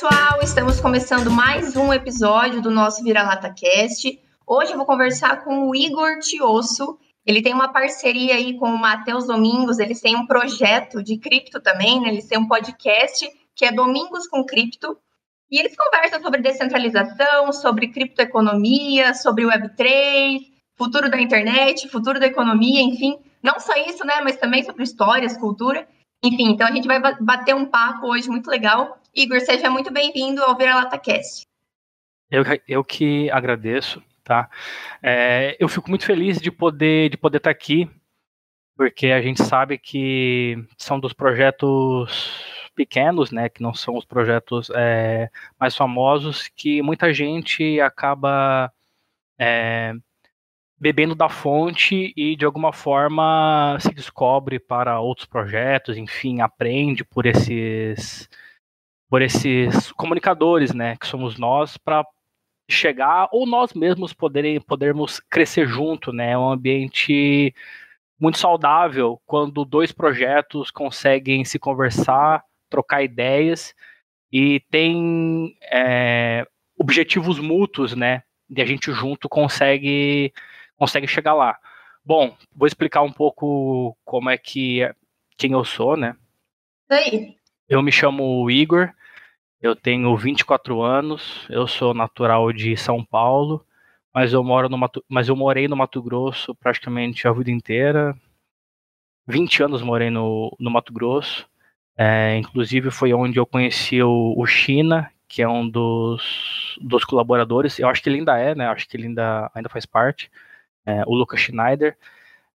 pessoal, estamos começando mais um episódio do nosso Vira-Lata Cast. Hoje eu vou conversar com o Igor Tiosso. Ele tem uma parceria aí com o Matheus Domingos, eles têm um projeto de cripto também, né? Eles têm um podcast que é Domingos com Cripto. E eles conversam sobre descentralização, sobre criptoeconomia, sobre Web3, futuro da internet, futuro da economia, enfim. Não só isso, né? Mas também sobre histórias, cultura. Enfim, então a gente vai bater um papo hoje muito legal. Igor, seja muito bem-vindo ao Vira-Lata Cast. Eu, eu que agradeço, tá? É, eu fico muito feliz de poder de poder estar aqui, porque a gente sabe que são dos projetos pequenos, né, que não são os projetos é, mais famosos, que muita gente acaba é, bebendo da fonte e de alguma forma se descobre para outros projetos, enfim, aprende por esses por esses comunicadores, né, que somos nós para chegar ou nós mesmos poderem podermos crescer junto, né, é um ambiente muito saudável quando dois projetos conseguem se conversar, trocar ideias e tem é, objetivos mútuos, né, e a gente junto consegue consegue chegar lá. Bom, vou explicar um pouco como é que quem eu sou, né? Aí. Eu me chamo Igor, eu tenho 24 anos, eu sou natural de São Paulo, mas eu moro no Mato, mas eu morei no Mato Grosso praticamente a vida inteira. 20 anos morei no, no Mato Grosso. É, inclusive foi onde eu conheci o, o China, que é um dos, dos colaboradores. Eu acho que ele ainda é, né? Acho que ele ainda, ainda faz parte é, o Lucas Schneider.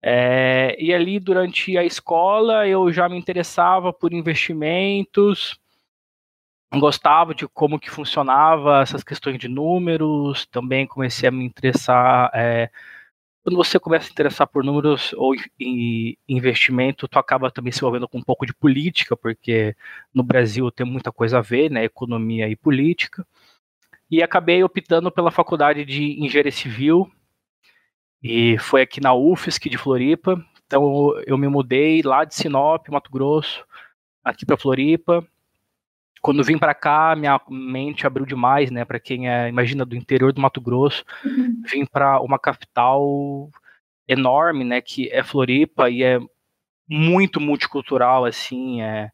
É, e ali, durante a escola, eu já me interessava por investimentos, gostava de como que funcionava essas questões de números, também comecei a me interessar. É, quando você começa a interessar por números ou em investimento, tu acaba também se envolvendo com um pouco de política, porque no Brasil tem muita coisa a ver, né, economia e política. E acabei optando pela faculdade de engenharia civil, e foi aqui na UFSC de Floripa. Então eu me mudei lá de Sinop, Mato Grosso, aqui para Floripa. Quando vim para cá, minha mente abriu demais, né? Para quem é, imagina, do interior do Mato Grosso, uhum. vim para uma capital enorme, né? Que é Floripa e é muito multicultural, assim, é,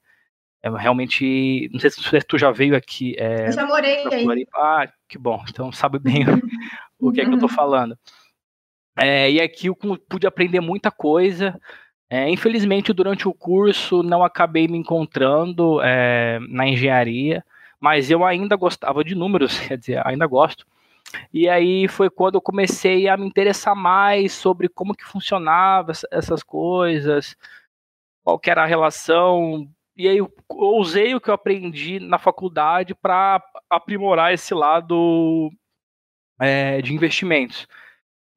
é realmente. Não sei se tu já veio aqui. É, eu já morei aí. Ah, que bom. Então sabe bem o que é que eu tô falando. É, e aqui eu pude aprender muita coisa. É, infelizmente, durante o curso, não acabei me encontrando é, na engenharia, mas eu ainda gostava de números, quer dizer, ainda gosto. E aí foi quando eu comecei a me interessar mais sobre como que funcionava essas coisas, qual era a relação. E aí eu usei o que eu aprendi na faculdade para aprimorar esse lado é, de investimentos.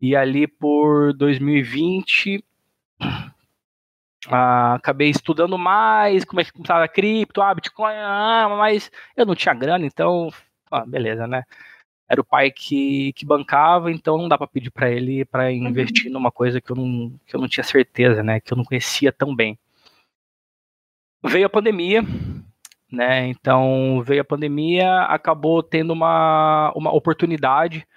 E ali por 2020 ah, acabei estudando mais como é que funciona cripto, ah, Bitcoin, ah, mas eu não tinha grana, então, ah, beleza, né? Era o pai que, que bancava, então não dá para pedir para ele para uhum. investir uhum. numa coisa que eu, não, que eu não tinha certeza, né? Que eu não conhecia tão bem. Veio a pandemia, né? Então veio a pandemia, acabou tendo uma, uma oportunidade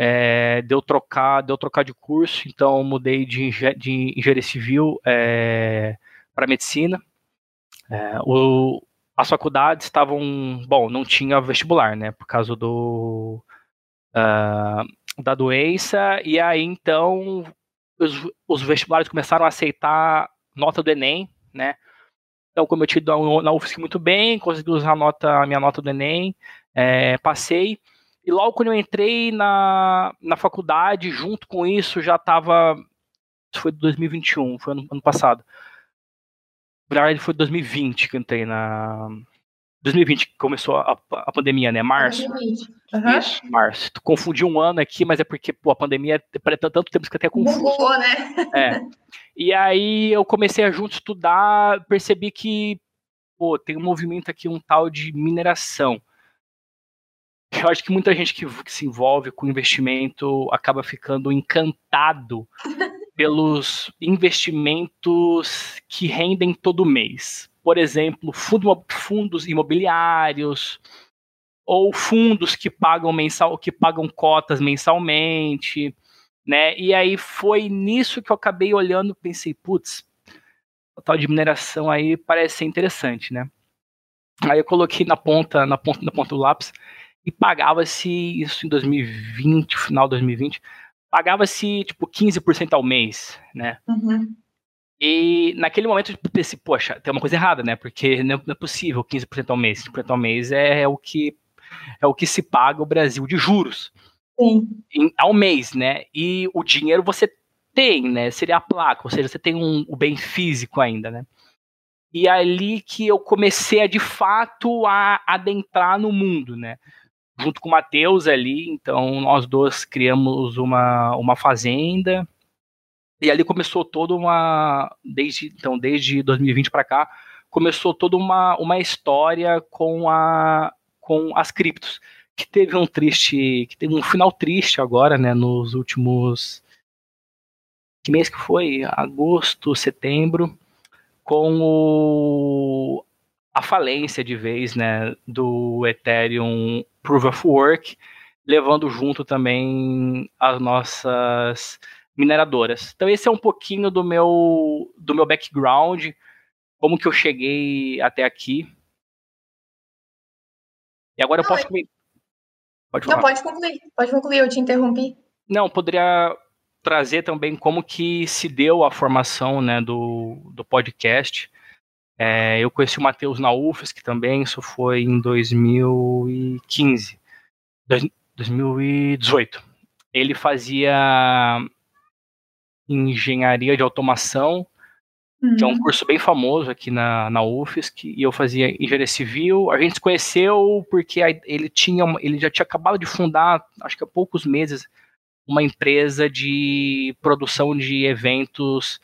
é, deu trocar deu trocar de curso, então mudei de, de engenharia civil é, para medicina. É, o, as faculdades estavam, bom, não tinha vestibular, né, por causa do uh, da doença, e aí então os, os, vestibulares começaram a aceitar nota do Enem, né, então como eu ido na UFSC muito bem, consegui usar a, nota, a minha nota do Enem, é, passei, e logo quando eu entrei na, na faculdade, junto com isso, já estava. Isso foi 2021, foi ano, ano passado. Na verdade, foi 2020 que eu entrei na. 2020 que começou a, a pandemia, né? Março. 2020. Uhum. Isso, março. Tu confundi um ano aqui, mas é porque pô, a pandemia é tanto tempo que até confuso. Bugou, né? É. E aí eu comecei a junto estudar, percebi que pô, tem um movimento aqui, um tal de mineração eu acho que muita gente que, que se envolve com investimento acaba ficando encantado pelos investimentos que rendem todo mês. Por exemplo, fundo, fundos imobiliários, ou fundos que pagam mensal, que pagam cotas mensalmente, né? E aí foi nisso que eu acabei olhando, pensei, putz, o tal de mineração aí parece ser interessante, né? Aí eu coloquei na ponta, na ponta, na ponta do lápis e pagava-se isso em 2020, final de 2020, pagava-se tipo 15% ao mês, né? Uhum. E naquele momento eu pensei, poxa, tem uma coisa errada, né? Porque não é possível 15% ao mês. 15% ao mês é, é, o que é o que se paga o Brasil de juros. Sim. Em, ao mês, né? E o dinheiro você tem, né? Seria a placa, ou seja, você tem um, o bem físico ainda, né? E é ali que eu comecei a de fato a adentrar no mundo, né? Junto com o Matheus ali, então nós dois criamos uma, uma fazenda, e ali começou toda uma. Desde, então, desde 2020 para cá, começou toda uma, uma história com, a, com as criptos. Que teve um triste. Que teve um final triste agora, né? Nos últimos. Que mês que foi? Agosto, setembro. Com o, falência de vez, né? Do Ethereum Proof of Work, levando junto também as nossas mineradoras. Então esse é um pouquinho do meu do meu background, como que eu cheguei até aqui. E agora Não, eu posso Pode falar. Não, pode concluir. Pode concluir, eu te interrompi. Não, poderia trazer também como que se deu a formação né, do, do podcast. É, eu conheci o Matheus na UFSC também, isso foi em 2015. 2018. Ele fazia engenharia de automação, uhum. que é um uhum. curso bem famoso aqui na, na UFSC, e eu fazia engenharia civil. A gente se conheceu porque ele tinha, ele já tinha acabado de fundar, acho que há poucos meses, uma empresa de produção de eventos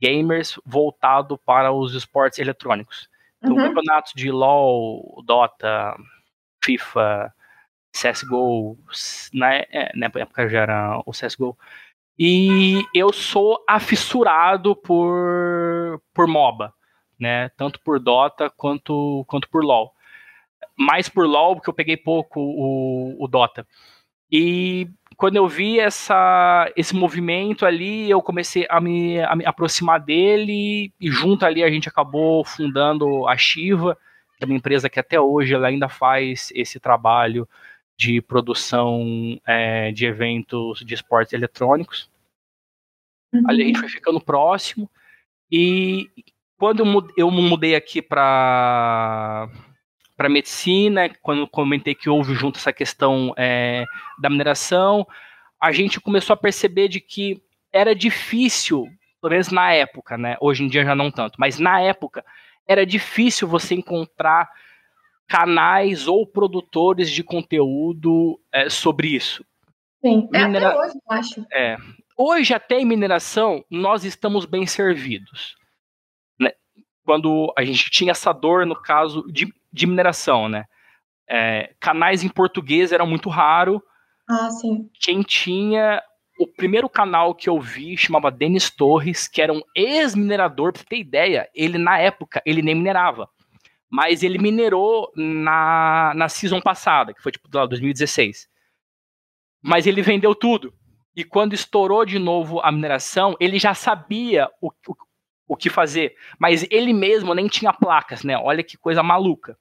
gamers voltado para os esportes eletrônicos. Então, uhum. campeonatos de LoL, Dota, FIFA, CSGO, na, é, na época já era o CSGO, e eu sou afissurado por, por MOBA, né? Tanto por Dota quanto, quanto por LoL. Mais por LoL, porque eu peguei pouco o, o Dota. E quando eu vi essa, esse movimento ali, eu comecei a me, a me aproximar dele e junto ali a gente acabou fundando a Shiva, que é uma empresa que até hoje ela ainda faz esse trabalho de produção é, de eventos de esportes eletrônicos. Uhum. Ali a gente foi ficando próximo. E quando eu mudei aqui para para medicina, quando comentei que houve junto essa questão é, da mineração, a gente começou a perceber de que era difícil, pelo menos na época, né? Hoje em dia já não tanto, mas na época era difícil você encontrar canais ou produtores de conteúdo é, sobre isso. Sim, é Minera... até hoje, eu acho. É. Hoje, até em mineração, nós estamos bem servidos. Né? Quando a gente tinha essa dor, no caso de, de mineração, né? É, canais em português eram muito raro. Ah, sim. Quem tinha o primeiro canal que eu vi chamava Denis Torres, que era um ex-minerador, pra você ter ideia, ele na época, ele nem minerava mas ele minerou na, na season passada, que foi tipo 2016. Mas ele vendeu tudo. E quando estourou de novo a mineração, ele já sabia o, o, o que fazer. Mas ele mesmo nem tinha placas, né? Olha que coisa maluca.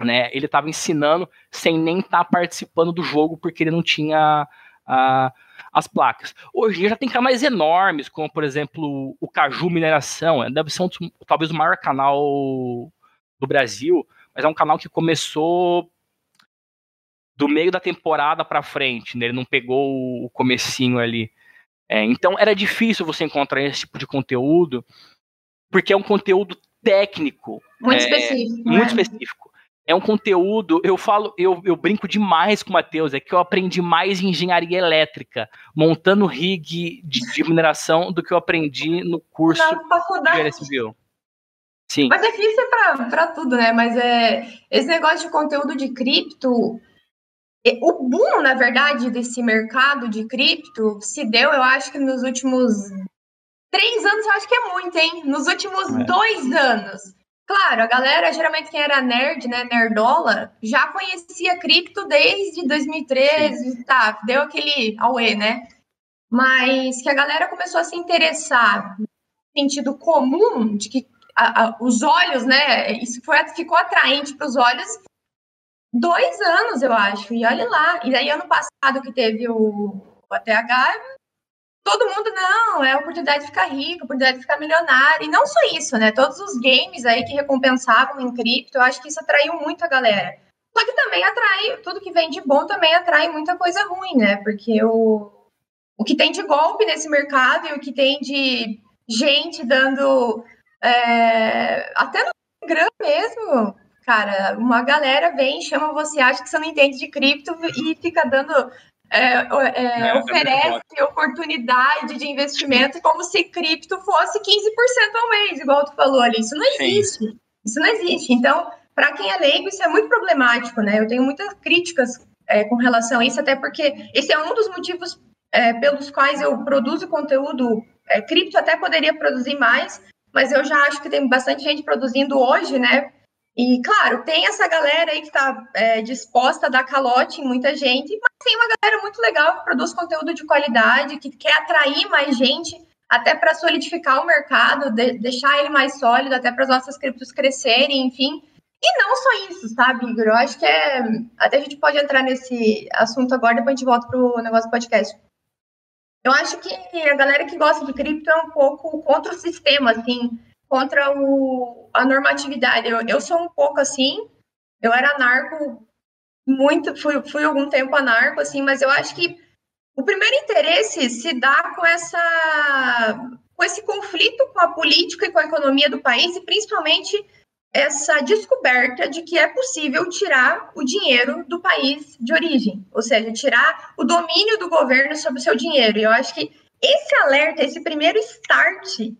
Né? Ele estava ensinando sem nem estar tá participando do jogo, porque ele não tinha uh, as placas. Hoje já tem canais enormes, como por exemplo o Caju Mineração, deve ser um, talvez o maior canal do Brasil, mas é um canal que começou do meio da temporada para frente, né? Ele não pegou o comecinho ali. É, então era difícil você encontrar esse tipo de conteúdo, porque é um conteúdo técnico. Muito é, específico. Muito né? específico. É um conteúdo, eu falo, eu, eu brinco demais com o Matheus, é que eu aprendi mais em engenharia elétrica, montando rig de, de mineração, do que eu aprendi no curso de engenharia civil. Sim. Mas é difícil para tudo, né? Mas é esse negócio de conteúdo de cripto. O boom, na verdade, desse mercado de cripto se deu, eu acho que nos últimos três anos, eu acho que é muito, hein? Nos últimos é. dois anos. Claro, a galera, geralmente quem era nerd, né, nerdola, já conhecia cripto desde 2013, Sim. tá, deu aquele auê, né? Mas que a galera começou a se interessar no sentido comum, de que a, a, os olhos, né, isso foi, ficou atraente para os olhos dois anos, eu acho, e olha lá. E aí, ano passado, que teve o, o ATH, todo mundo, não, é oportunidade de ficar rico, oportunidade de ficar milionário. E não só isso, né? Todos os games aí que recompensavam em cripto, eu acho que isso atraiu muito a galera. Só que também atrai, tudo que vem de bom também atrai muita coisa ruim, né? Porque o, o que tem de golpe nesse mercado e o que tem de gente dando. É, até no Instagram mesmo, cara, uma galera vem, chama você, acha que você não entende de cripto e fica dando é, é, é, é oferece oportunidade de investimento como se cripto fosse 15% ao mês, igual tu falou ali. Isso não existe. Sim. Isso não existe. Então, para quem é leigo, isso é muito problemático, né? Eu tenho muitas críticas é, com relação a isso, até porque esse é um dos motivos é, pelos quais eu produzo conteúdo cripto, até poderia produzir mais, mas eu já acho que tem bastante gente produzindo hoje, né? E, claro, tem essa galera aí que está é, disposta a dar calote em muita gente, mas tem uma galera muito legal que produz conteúdo de qualidade, que quer atrair mais gente, até para solidificar o mercado, de, deixar ele mais sólido, até para as nossas criptos crescerem, enfim. E não só isso, sabe, Igor? Eu acho que é. Até a gente pode entrar nesse assunto agora, depois a gente volta para o negócio do podcast. Eu acho que a galera que gosta de cripto é um pouco contra o sistema, assim contra o, a normatividade. Eu, eu sou um pouco assim, eu era anarco muito, fui, fui algum tempo anarco, assim, mas eu acho que o primeiro interesse se dá com essa com esse conflito com a política e com a economia do país e principalmente essa descoberta de que é possível tirar o dinheiro do país de origem, ou seja, tirar o domínio do governo sobre o seu dinheiro. E eu acho que esse alerta, esse primeiro start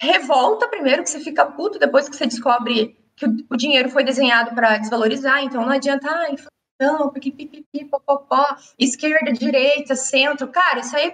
revolta primeiro, que você fica puto depois que você descobre que o, dinheiro foi desenhado para desvalorizar, então não adianta, ah, inflação, porque pipipi, popopó, esquerda, direita, centro, cara, isso aí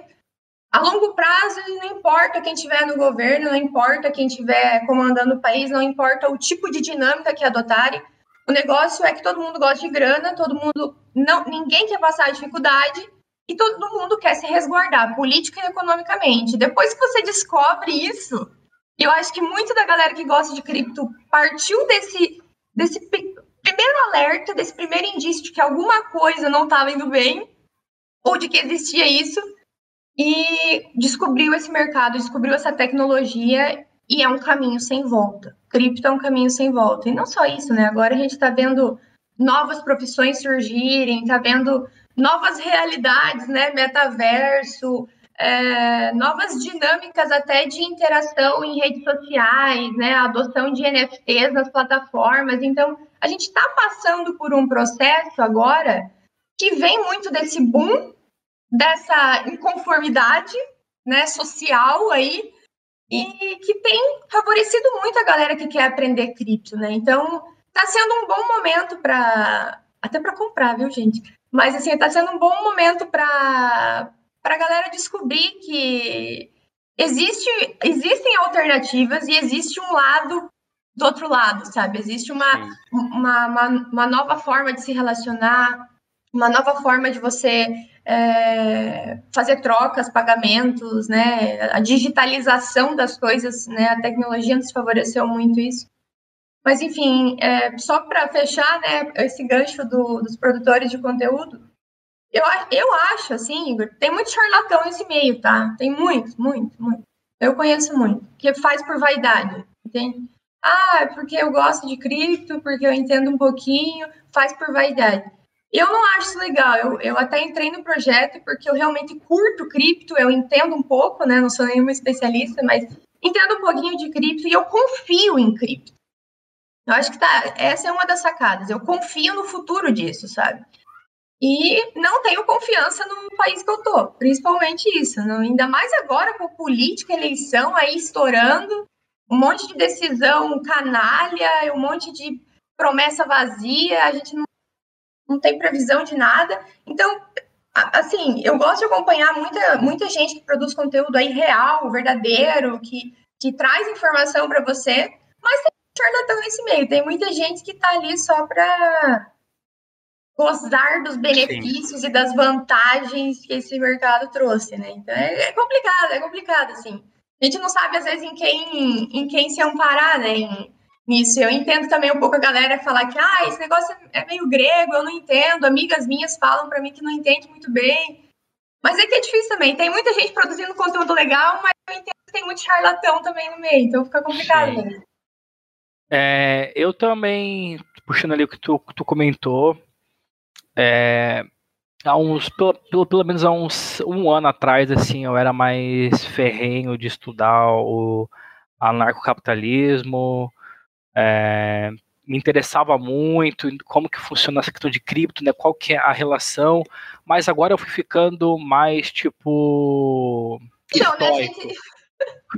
a longo prazo não importa quem estiver no governo, não importa quem estiver comandando o país, não importa o tipo de dinâmica que adotarem. O negócio é que todo mundo gosta de grana, todo mundo não, ninguém quer passar dificuldade e todo mundo quer se resguardar política e economicamente. Depois que você descobre isso, eu acho que muito da galera que gosta de cripto partiu desse, desse primeiro alerta, desse primeiro indício de que alguma coisa não estava indo bem, ou de que existia isso, e descobriu esse mercado, descobriu essa tecnologia, e é um caminho sem volta. Cripto é um caminho sem volta. E não só isso, né? Agora a gente está vendo novas profissões surgirem, está vendo novas realidades, né? Metaverso, é, novas dinâmicas até de interação em redes sociais, né, adoção de NFTs nas plataformas. Então, a gente está passando por um processo agora que vem muito desse boom, dessa inconformidade né, social aí, e que tem favorecido muito a galera que quer aprender cripto, né? Então, está sendo um bom momento para até para comprar, viu, gente? Mas assim, está sendo um bom momento para para a galera descobrir que existe, existem alternativas e existe um lado do outro lado, sabe? Existe uma, uma, uma, uma, nova forma de se relacionar, uma nova forma de você é, fazer trocas, pagamentos, né? A digitalização das coisas, né? A tecnologia nos favoreceu muito isso. Mas, enfim, é, só para fechar, né, esse gancho do, dos produtores de conteúdo, eu, eu acho, assim, Igor, tem muito charlatão nesse meio, tá? Tem muito, muito, muito. Eu conheço muito, que faz por vaidade, entende? Ah, é porque eu gosto de cripto, porque eu entendo um pouquinho, faz por vaidade. Eu não acho isso legal. Eu, eu até entrei no projeto porque eu realmente curto cripto, eu entendo um pouco, né? Não sou nenhuma especialista, mas entendo um pouquinho de cripto e eu confio em cripto. Eu acho que tá, essa é uma das sacadas. Eu confio no futuro disso, sabe? E não tenho confiança no país que eu tô, principalmente isso. Não, ainda mais agora com política, eleição aí estourando, um monte de decisão canalha, um monte de promessa vazia, a gente não, não tem previsão de nada. Então, assim, eu gosto de acompanhar muita, muita gente que produz conteúdo aí real, verdadeiro, que, que traz informação para você, mas tem charlatão nesse meio. Tem muita gente que tá ali só para gozar dos benefícios Sim. e das vantagens que esse mercado trouxe, né? Então é, é, complicado, é complicado, assim. A gente não sabe, às vezes, em quem, em quem se amparar, né? Em, nisso. Eu entendo também um pouco a galera falar que ah, esse negócio é meio grego, eu não entendo. Amigas minhas falam para mim que não entende muito bem. Mas é que é difícil também. Tem muita gente produzindo conteúdo legal, mas eu entendo que tem muito charlatão também no meio, então fica complicado mesmo. É, eu também, puxando ali o que tu, tu comentou, é, há uns, pelo, pelo, pelo menos há uns um ano atrás, assim, eu era mais ferrenho de estudar o anarcocapitalismo, é, me interessava muito como que funciona essa questão de cripto, né? Qual que é a relação? Mas agora eu fui ficando mais tipo Não, né.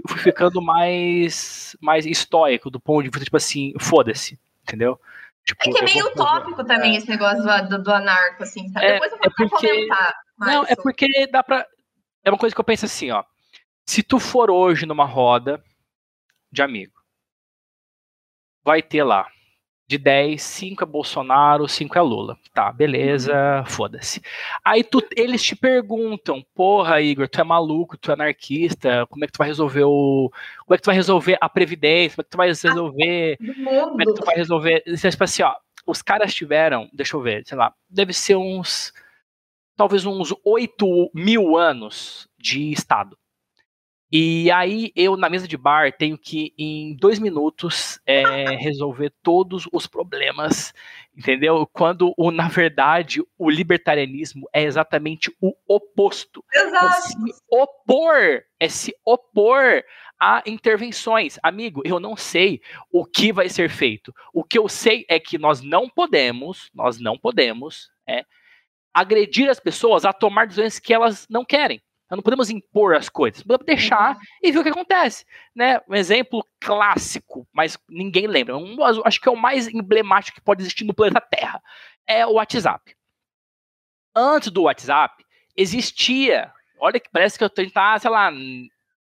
Fui ficando mais mais estoico do ponto de vista tipo assim, foda-se, entendeu? Tipo, é que é meio utópico fazer... também é. esse negócio do, do, anarco, assim, sabe? É, Depois eu vou é porque... comentar. Não, é porque dá pra. É uma coisa que eu penso assim, ó. Se tu for hoje numa roda de amigo, vai ter lá de 10, 5 é Bolsonaro, 5 é Lula. Tá, beleza, uhum. foda-se. Aí tu, eles te perguntam, porra, Igor, tu é maluco, tu é anarquista, como é que tu vai resolver o. Como é que tu vai resolver a Previdência? Como é que tu vai resolver. Como é que tu vai resolver. Tipo assim, ó, os caras tiveram, deixa eu ver, sei lá, deve ser uns. Talvez uns 8 mil anos de Estado. E aí eu, na mesa de bar, tenho que, em dois minutos, é, resolver todos os problemas, entendeu? Quando, o, na verdade, o libertarianismo é exatamente o oposto. Exato. É se opor, é se opor a intervenções. Amigo, eu não sei o que vai ser feito. O que eu sei é que nós não podemos, nós não podemos, é, agredir as pessoas a tomar decisões que elas não querem. Nós não podemos impor as coisas, podemos deixar uhum. e ver o que acontece. Né? Um exemplo clássico, mas ninguém lembra. Um, acho que é o mais emblemático que pode existir no planeta Terra. É o WhatsApp. Antes do WhatsApp, existia. Olha que parece que eu estou, tá, sei lá,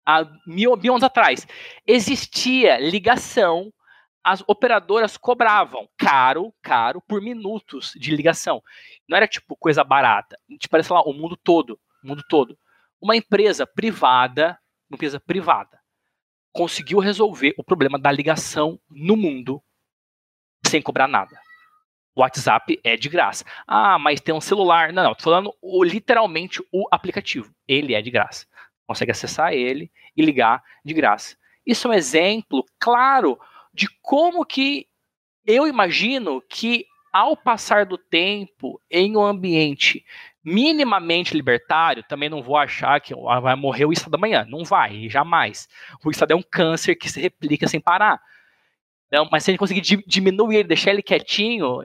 há mil, mil anos atrás. Existia ligação as operadoras cobravam caro, caro, por minutos de ligação. Não era tipo coisa barata. Tipo, parece lá, o mundo todo. O mundo todo uma empresa privada, uma empresa privada, conseguiu resolver o problema da ligação no mundo sem cobrar nada. WhatsApp é de graça. Ah, mas tem um celular. Não, não, tô falando o, literalmente o aplicativo. Ele é de graça. Consegue acessar ele e ligar de graça. Isso é um exemplo claro de como que eu imagino que ao passar do tempo em um ambiente minimamente libertário, também não vou achar que vai morrer o Estado amanhã. Não vai, jamais. O Estado é um câncer que se replica sem parar. Então, mas se a gente conseguir diminuir ele, deixar ele quietinho,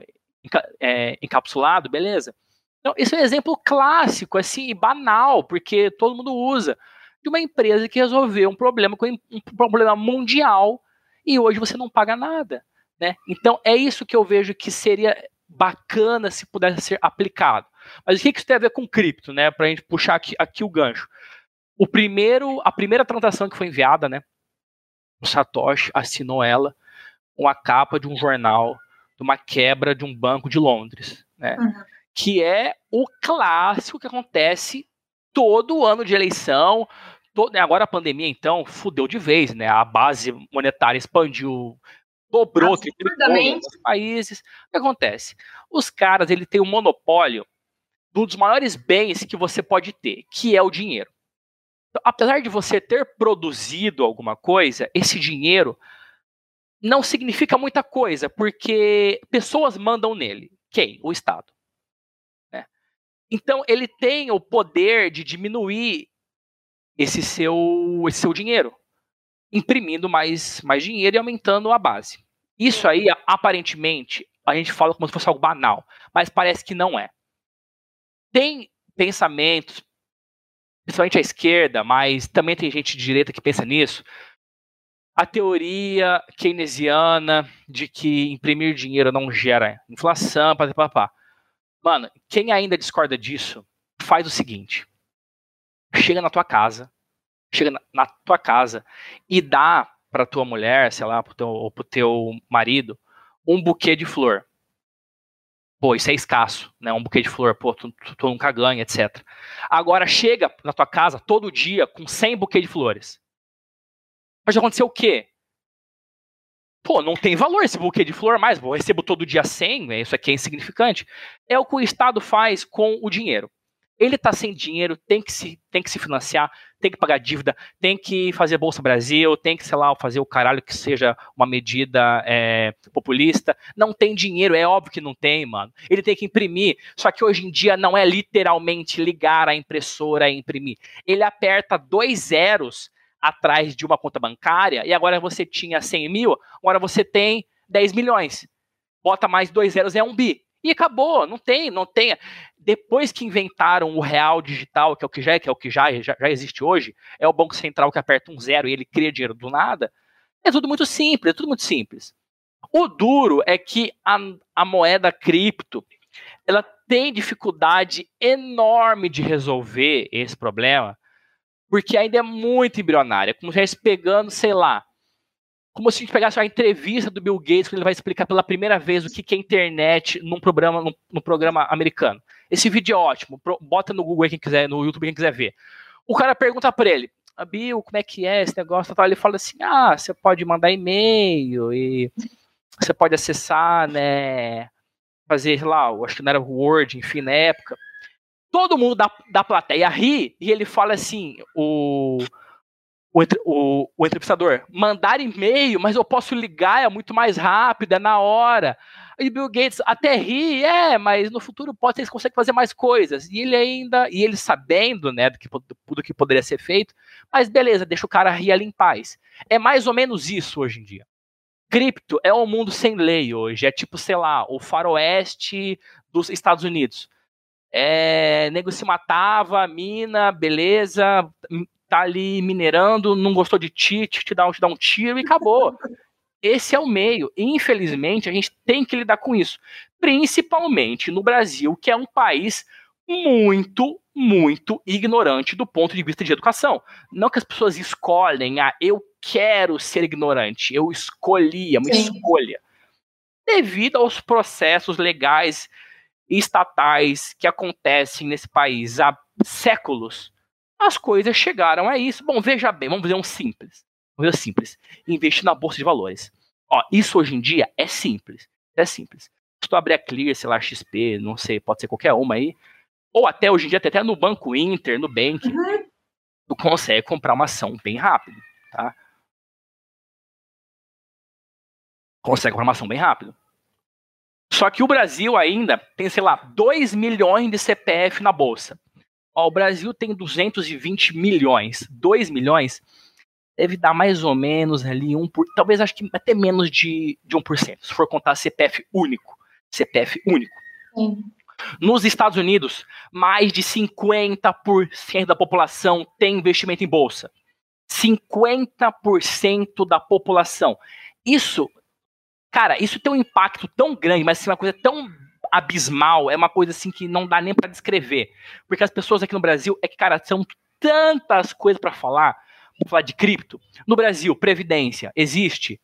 é, encapsulado, beleza. Então, esse é um exemplo clássico, assim, banal, porque todo mundo usa, de uma empresa que resolveu um problema, um problema mundial, e hoje você não paga nada. Né? Então, é isso que eu vejo que seria bacana se pudesse ser aplicado. Mas o que isso tem a ver com cripto, né? Para a gente puxar aqui, aqui o gancho. O primeiro, a primeira transação que foi enviada, né? O Satoshi assinou ela com a capa de um jornal de uma quebra de um banco de Londres, né? Uhum. Que é o clássico que acontece todo ano de eleição. Todo, né, agora a pandemia, então, fudeu de vez, né? A base monetária expandiu, dobrou, triplicou nos países. O que acontece? Os caras, ele tem um monopólio dos maiores bens que você pode ter, que é o dinheiro. Então, apesar de você ter produzido alguma coisa, esse dinheiro não significa muita coisa, porque pessoas mandam nele. Quem? O Estado. Né? Então, ele tem o poder de diminuir esse seu, esse seu dinheiro, imprimindo mais, mais dinheiro e aumentando a base. Isso aí, aparentemente, a gente fala como se fosse algo banal, mas parece que não é tem pensamentos, principalmente a esquerda, mas também tem gente de direita que pensa nisso. A teoria keynesiana de que imprimir dinheiro não gera inflação, papá. Mano, quem ainda discorda disso, faz o seguinte: chega na tua casa, chega na, na tua casa e dá para tua mulher, sei lá, pro teu, ou pro teu marido, um buquê de flor. Pô, isso é escasso, né? Um buquê de flor, pô, tu, tu, tu nunca ganha, etc. Agora chega na tua casa todo dia com 100 buquês de flores. Pode acontecer o quê? Pô, não tem valor esse buquê de flor mais, eu recebo todo dia 100, né? isso aqui é insignificante. É o que o Estado faz com o dinheiro. Ele está sem dinheiro, tem que, se, tem que se financiar, tem que pagar dívida, tem que fazer Bolsa Brasil, tem que, sei lá, fazer o caralho que seja uma medida é, populista. Não tem dinheiro, é óbvio que não tem, mano. Ele tem que imprimir, só que hoje em dia não é literalmente ligar a impressora e imprimir. Ele aperta dois zeros atrás de uma conta bancária e agora você tinha 100 mil, agora você tem 10 milhões. Bota mais dois zeros, é um bi. E acabou, não tem, não tem. Depois que inventaram o real digital, que é o que já é, que é o que já, já, já existe hoje, é o Banco Central que aperta um zero e ele cria dinheiro do nada. É tudo muito simples, é tudo muito simples. O duro é que a, a moeda cripto ela tem dificuldade enorme de resolver esse problema, porque ainda é muito embrionária. Como se estivesse pegando, sei lá, como se a gente pegasse a entrevista do Bill Gates, quando ele vai explicar pela primeira vez o que é internet num programa, num, num programa americano. Esse vídeo é ótimo, bota no Google quem quiser, no YouTube quem quiser ver. O cara pergunta para ele, ah, Bill, como é que é esse negócio? Ele fala assim, ah, você pode mandar e-mail e você pode acessar, né, fazer lá, acho que não era Word, enfim, na época. Todo mundo da, da plateia ri e ele fala assim, o o, o, o entrevistador, mandar e-mail, mas eu posso ligar, é muito mais rápido, é na hora. E Bill Gates até ri, é, mas no futuro pode ser consegue fazer mais coisas. E ele ainda, e ele sabendo, né, do que, do que poderia ser feito, mas beleza, deixa o cara rir ali em paz. É mais ou menos isso hoje em dia. Cripto é um mundo sem lei hoje, é tipo, sei lá, o faroeste dos Estados Unidos. É, nego se matava, mina, beleza, tá ali minerando, não gostou de ti, te dá, te dá um tiro e acabou. Esse é o meio. Infelizmente, a gente tem que lidar com isso. Principalmente no Brasil, que é um país muito, muito ignorante do ponto de vista de educação. Não que as pessoas escolhem, ah, eu quero ser ignorante, eu escolhi, é uma Sim. escolha. Devido aos processos legais e estatais que acontecem nesse país há séculos, as coisas chegaram a isso. Bom, veja bem, vamos fazer um simples. Vamos ver simples. Investir na bolsa de valores. Ó, isso hoje em dia é simples. É simples. Se tu abrir a Clear, sei lá, XP, não sei, pode ser qualquer uma aí. Ou até hoje em dia, até no Banco Inter, no Bank, uhum. tu consegue comprar uma ação bem rápido, tá? Consegue comprar uma ação bem rápido. Só que o Brasil ainda tem, sei lá, 2 milhões de CPF na bolsa. Ó, o Brasil tem 220 milhões. 2 milhões deve dar mais ou menos ali, um por, talvez acho que até menos de, de 1%, se for contar CPF único. CPF único. Sim. Nos Estados Unidos, mais de 50% da população tem investimento em bolsa. 50% da população. Isso, cara, isso tem um impacto tão grande, mas assim, uma coisa tão abismal, é uma coisa assim que não dá nem para descrever. Porque as pessoas aqui no Brasil, é que, cara, são tantas coisas para falar, vamos falar de cripto. No Brasil, previdência, existe.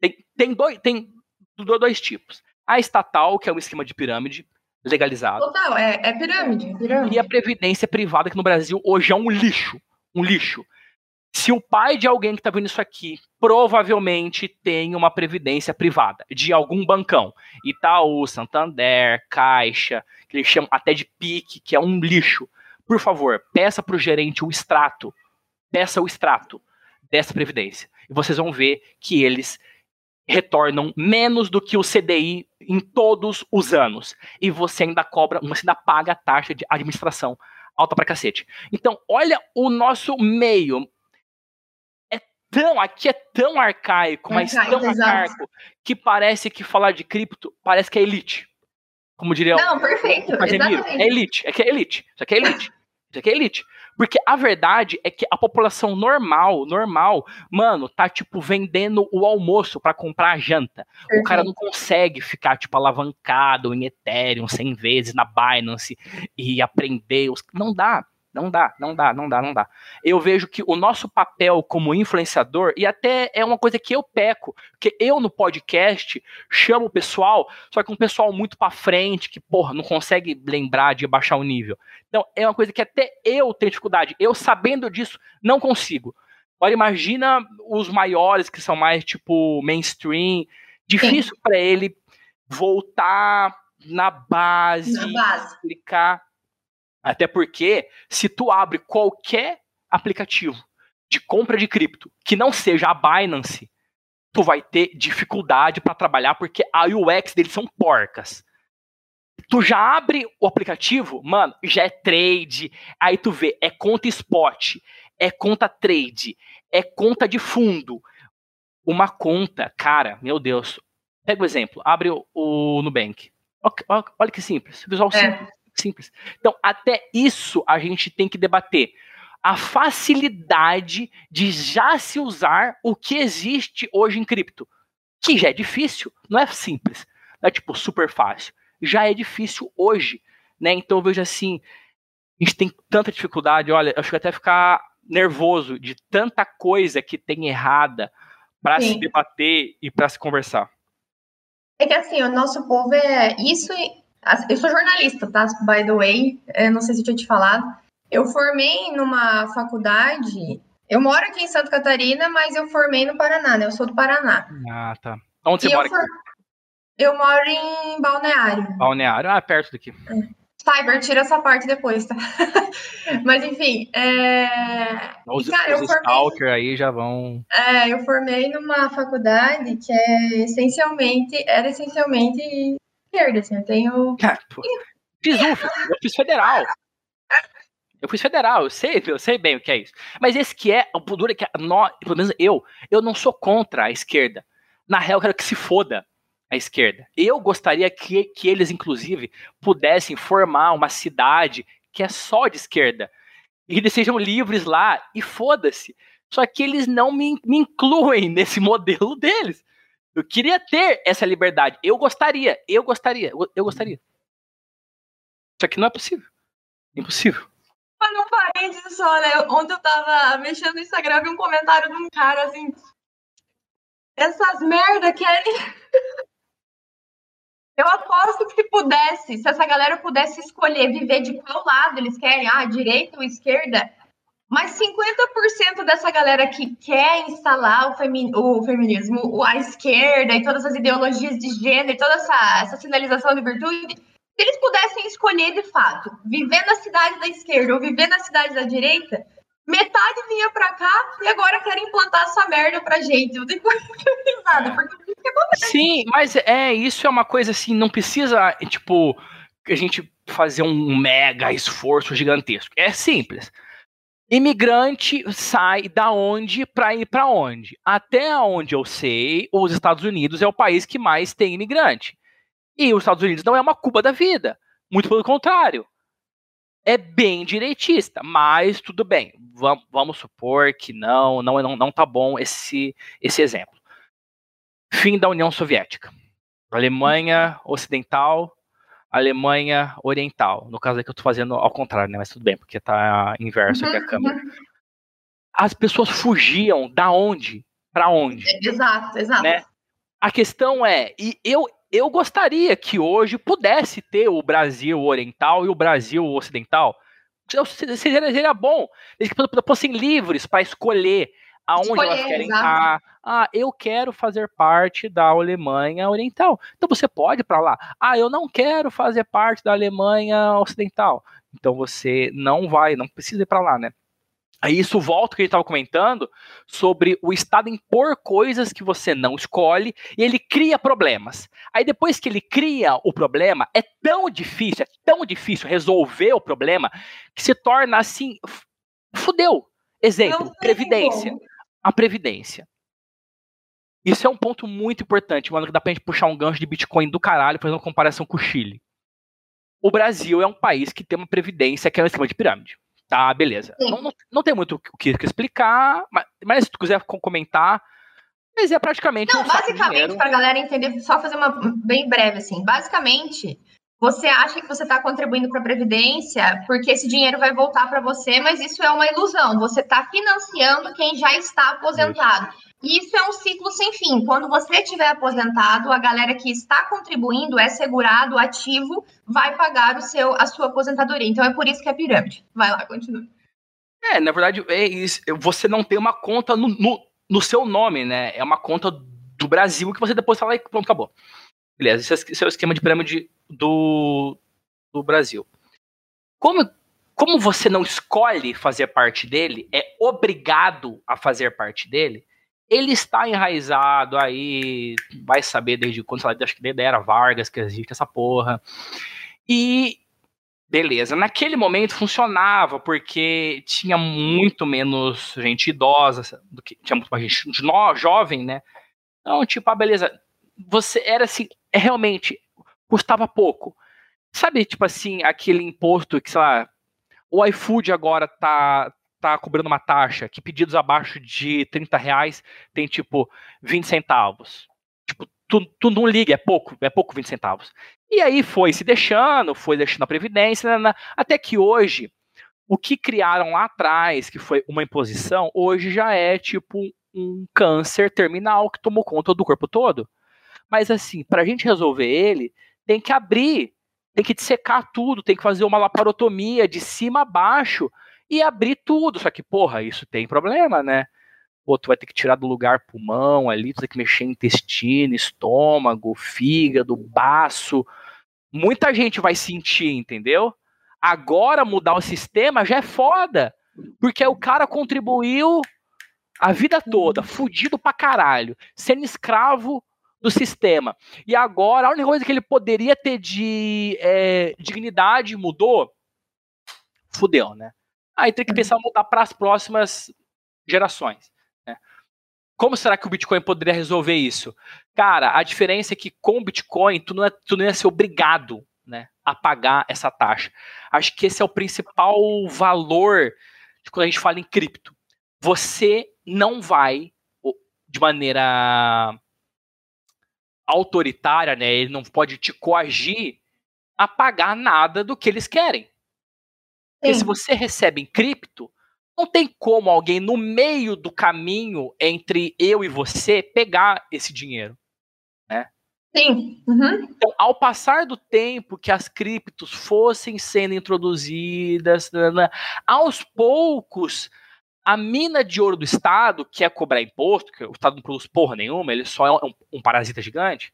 Tem, tem, dois, tem dois tipos. A estatal, que é um esquema de pirâmide, legalizado. Total, é, é pirâmide, é pirâmide. E a previdência privada, que no Brasil hoje é um lixo. Um lixo. Se o pai de alguém que está vendo isso aqui provavelmente tem uma previdência privada de algum bancão, Itaú, Santander, Caixa, que eles chamam até de PIC, que é um lixo. Por favor, peça para o gerente o extrato, peça o extrato dessa previdência e vocês vão ver que eles retornam menos do que o CDI em todos os anos e você ainda cobra, você ainda paga a taxa de administração alta pra cacete. Então, olha o nosso meio, tão, aqui é tão arcaico, mas tão arcaico, que parece que falar de cripto parece que é elite. Como diria Não, perfeito. O Casemiro. É elite, é que é elite. Isso aqui é elite. Isso aqui é elite. Porque a verdade é que a população normal, normal, mano, tá tipo vendendo o almoço para comprar a janta. Perfeito. O cara não consegue ficar tipo alavancado em Ethereum 100 vezes na Binance e aprender os não dá. Não dá, não dá, não dá, não dá. Eu vejo que o nosso papel como influenciador, e até é uma coisa que eu peco, porque eu no podcast chamo o pessoal, só que um pessoal muito para frente, que, porra, não consegue lembrar de baixar o nível. Então, é uma coisa que até eu tenho dificuldade. Eu, sabendo disso, não consigo. Agora, imagina os maiores, que são mais, tipo, mainstream. Difícil para ele voltar na base, na base, explicar até porque, se tu abre qualquer aplicativo de compra de cripto que não seja a Binance, tu vai ter dificuldade para trabalhar porque a UX deles são porcas. Tu já abre o aplicativo, mano, já é trade, aí tu vê, é conta spot, é conta trade, é conta de fundo. Uma conta, cara, meu Deus. Pega o exemplo, abre o, o Nubank. Olha, olha que simples, visual é. simples simples. Então, até isso a gente tem que debater. A facilidade de já se usar o que existe hoje em cripto, que já é difícil, não é simples, não é tipo super fácil, já é difícil hoje, né? Então eu vejo assim, a gente tem tanta dificuldade, olha, eu acho até ficar nervoso de tanta coisa que tem errada para se debater e para se conversar. É que assim, o nosso povo é isso eu sou jornalista, tá? By the way, eu não sei se eu tinha te falado. Eu formei numa faculdade. Eu moro aqui em Santa Catarina, mas eu formei no Paraná, né? Eu sou do Paraná. Ah, tá. Onde você e mora eu for... Eu moro em Balneário. Balneário, ah, perto daqui. É. Cyber, tira essa parte depois, tá? Mas enfim, é... os, cara, os formei... aí já vão. É, eu formei numa faculdade que é essencialmente, era essencialmente esquerda, assim, eu tenho. Ah, fiz um, eu fiz federal. Eu fiz federal, eu sei, eu sei bem o que é isso. Mas esse que é o duro é que nós, pelo menos eu, eu não sou contra a esquerda. Na real, eu quero que se foda a esquerda. Eu gostaria que, que eles, inclusive, pudessem formar uma cidade que é só de esquerda. E eles sejam livres lá e foda-se. Só que eles não me, me incluem nesse modelo deles. Eu queria ter essa liberdade. Eu gostaria, eu gostaria, eu gostaria. Só que não é possível. Impossível. Mas não parênteses só, né? Ontem eu tava mexendo no Instagram vi um comentário de um cara assim. Essas merda querem. eu aposto que se pudesse, se essa galera pudesse escolher viver de qual lado eles querem, ah, direita ou esquerda, mas 50% dessa galera que quer instalar o, femi o feminismo, a esquerda e todas as ideologias de gênero, toda essa, essa sinalização de virtude, se eles pudessem escolher de fato viver na cidade da esquerda ou viver na cidade da direita, metade vinha pra cá e agora querem implantar essa merda pra gente. Eu tenho nada, porque é isso que acontece. Sim, mas é, isso é uma coisa assim, não precisa, tipo, a gente fazer um mega esforço gigantesco. É simples imigrante sai da onde para ir para onde? Até onde eu sei, os Estados Unidos é o país que mais tem imigrante. E os Estados Unidos não é uma Cuba da vida. Muito pelo contrário. É bem direitista, mas tudo bem. Vamos, vamos supor que não, não, não, não tá bom esse, esse exemplo. Fim da União Soviética. Alemanha Ocidental Alemanha Oriental. No caso aqui eu estou fazendo ao contrário, né? Mas tudo bem, porque está inverso aqui a câmera. As pessoas fugiam da onde para onde? Exato, exato. Né? A questão é, e eu, eu gostaria que hoje pudesse ter o Brasil Oriental e o Brasil Ocidental. Seria, seria bom, eles fossem livres para escolher aonde Escolher, elas querem estar. Ah, eu quero fazer parte da Alemanha Oriental. Então você pode ir para lá. Ah, eu não quero fazer parte da Alemanha Ocidental. Então você não vai, não precisa ir para lá, né? Aí isso volta que a gente estava comentando sobre o Estado impor coisas que você não escolhe e ele cria problemas. Aí depois que ele cria o problema, é tão difícil, é tão difícil resolver o problema que se torna assim, fudeu. Exemplo, previdência. Como a Previdência. Isso é um ponto muito importante, mano, que dá pra gente puxar um gancho de Bitcoin do caralho, fazer uma comparação com o Chile. O Brasil é um país que tem uma previdência que é um esquema de pirâmide. Tá, beleza. Não, não, não, tem muito o que, explicar, mas, mas, se tu quiser comentar, mas é praticamente. Não, um basicamente, para a galera entender, só fazer uma bem breve assim. Basicamente, você acha que você está contribuindo para a Previdência porque esse dinheiro vai voltar para você, mas isso é uma ilusão. Você está financiando quem já está aposentado. E isso é um ciclo sem fim. Quando você estiver aposentado, a galera que está contribuindo, é segurado, ativo, vai pagar o seu, a sua aposentadoria. Então é por isso que é pirâmide. Vai lá, continua. É, na verdade, é isso. você não tem uma conta no, no, no seu nome, né? É uma conta do Brasil que você deposita lá e pronto, acabou. Beleza, esse é o esquema de pirâmide do, do Brasil. Como, como você não escolhe fazer parte dele, é obrigado a fazer parte dele, ele está enraizado aí, vai saber desde quando, sei lá, acho que desde era Vargas que existe essa porra. E beleza, naquele momento funcionava porque tinha muito menos gente idosa do que tinha muito mais gente jovem, né? Então, tipo, ah, beleza, você era assim, é realmente custava pouco. Sabe, tipo assim, aquele imposto que, sei lá, o iFood agora tá, tá cobrando uma taxa que pedidos abaixo de 30 reais tem, tipo, 20 centavos. Tipo, tu, tu não liga, é pouco, é pouco 20 centavos. E aí foi se deixando, foi deixando a Previdência, né, né, até que hoje, o que criaram lá atrás, que foi uma imposição, hoje já é tipo um câncer terminal que tomou conta do corpo todo. Mas assim, para a gente resolver ele, tem que abrir, tem que dissecar tudo, tem que fazer uma laparotomia de cima a baixo e abrir tudo. Só que, porra, isso tem problema, né? Pô, tu vai ter que tirar do lugar pulmão ali, tu tem que mexer intestino, estômago, fígado, baço. Muita gente vai sentir, entendeu? Agora mudar o sistema já é foda. Porque o cara contribuiu a vida toda, fudido pra caralho, sendo escravo do sistema. E agora, a única coisa que ele poderia ter de é, dignidade mudou, fudeu, né? Aí tem que uhum. pensar em mudar para as próximas gerações. Né? Como será que o Bitcoin poderia resolver isso? Cara, a diferença é que com o Bitcoin tu não, é, tu não ia ser obrigado né, a pagar essa taxa. Acho que esse é o principal valor de quando a gente fala em cripto. Você não vai, de maneira autoritária, né? Ele não pode te coagir a pagar nada do que eles querem. Porque se você recebe em cripto, não tem como alguém no meio do caminho entre eu e você pegar esse dinheiro. Né? Sim. Uhum. Então, ao passar do tempo que as criptos fossem sendo introduzidas, aos poucos a mina de ouro do Estado, que é cobrar imposto, que o Estado não produz porra nenhuma, ele só é um, um parasita gigante,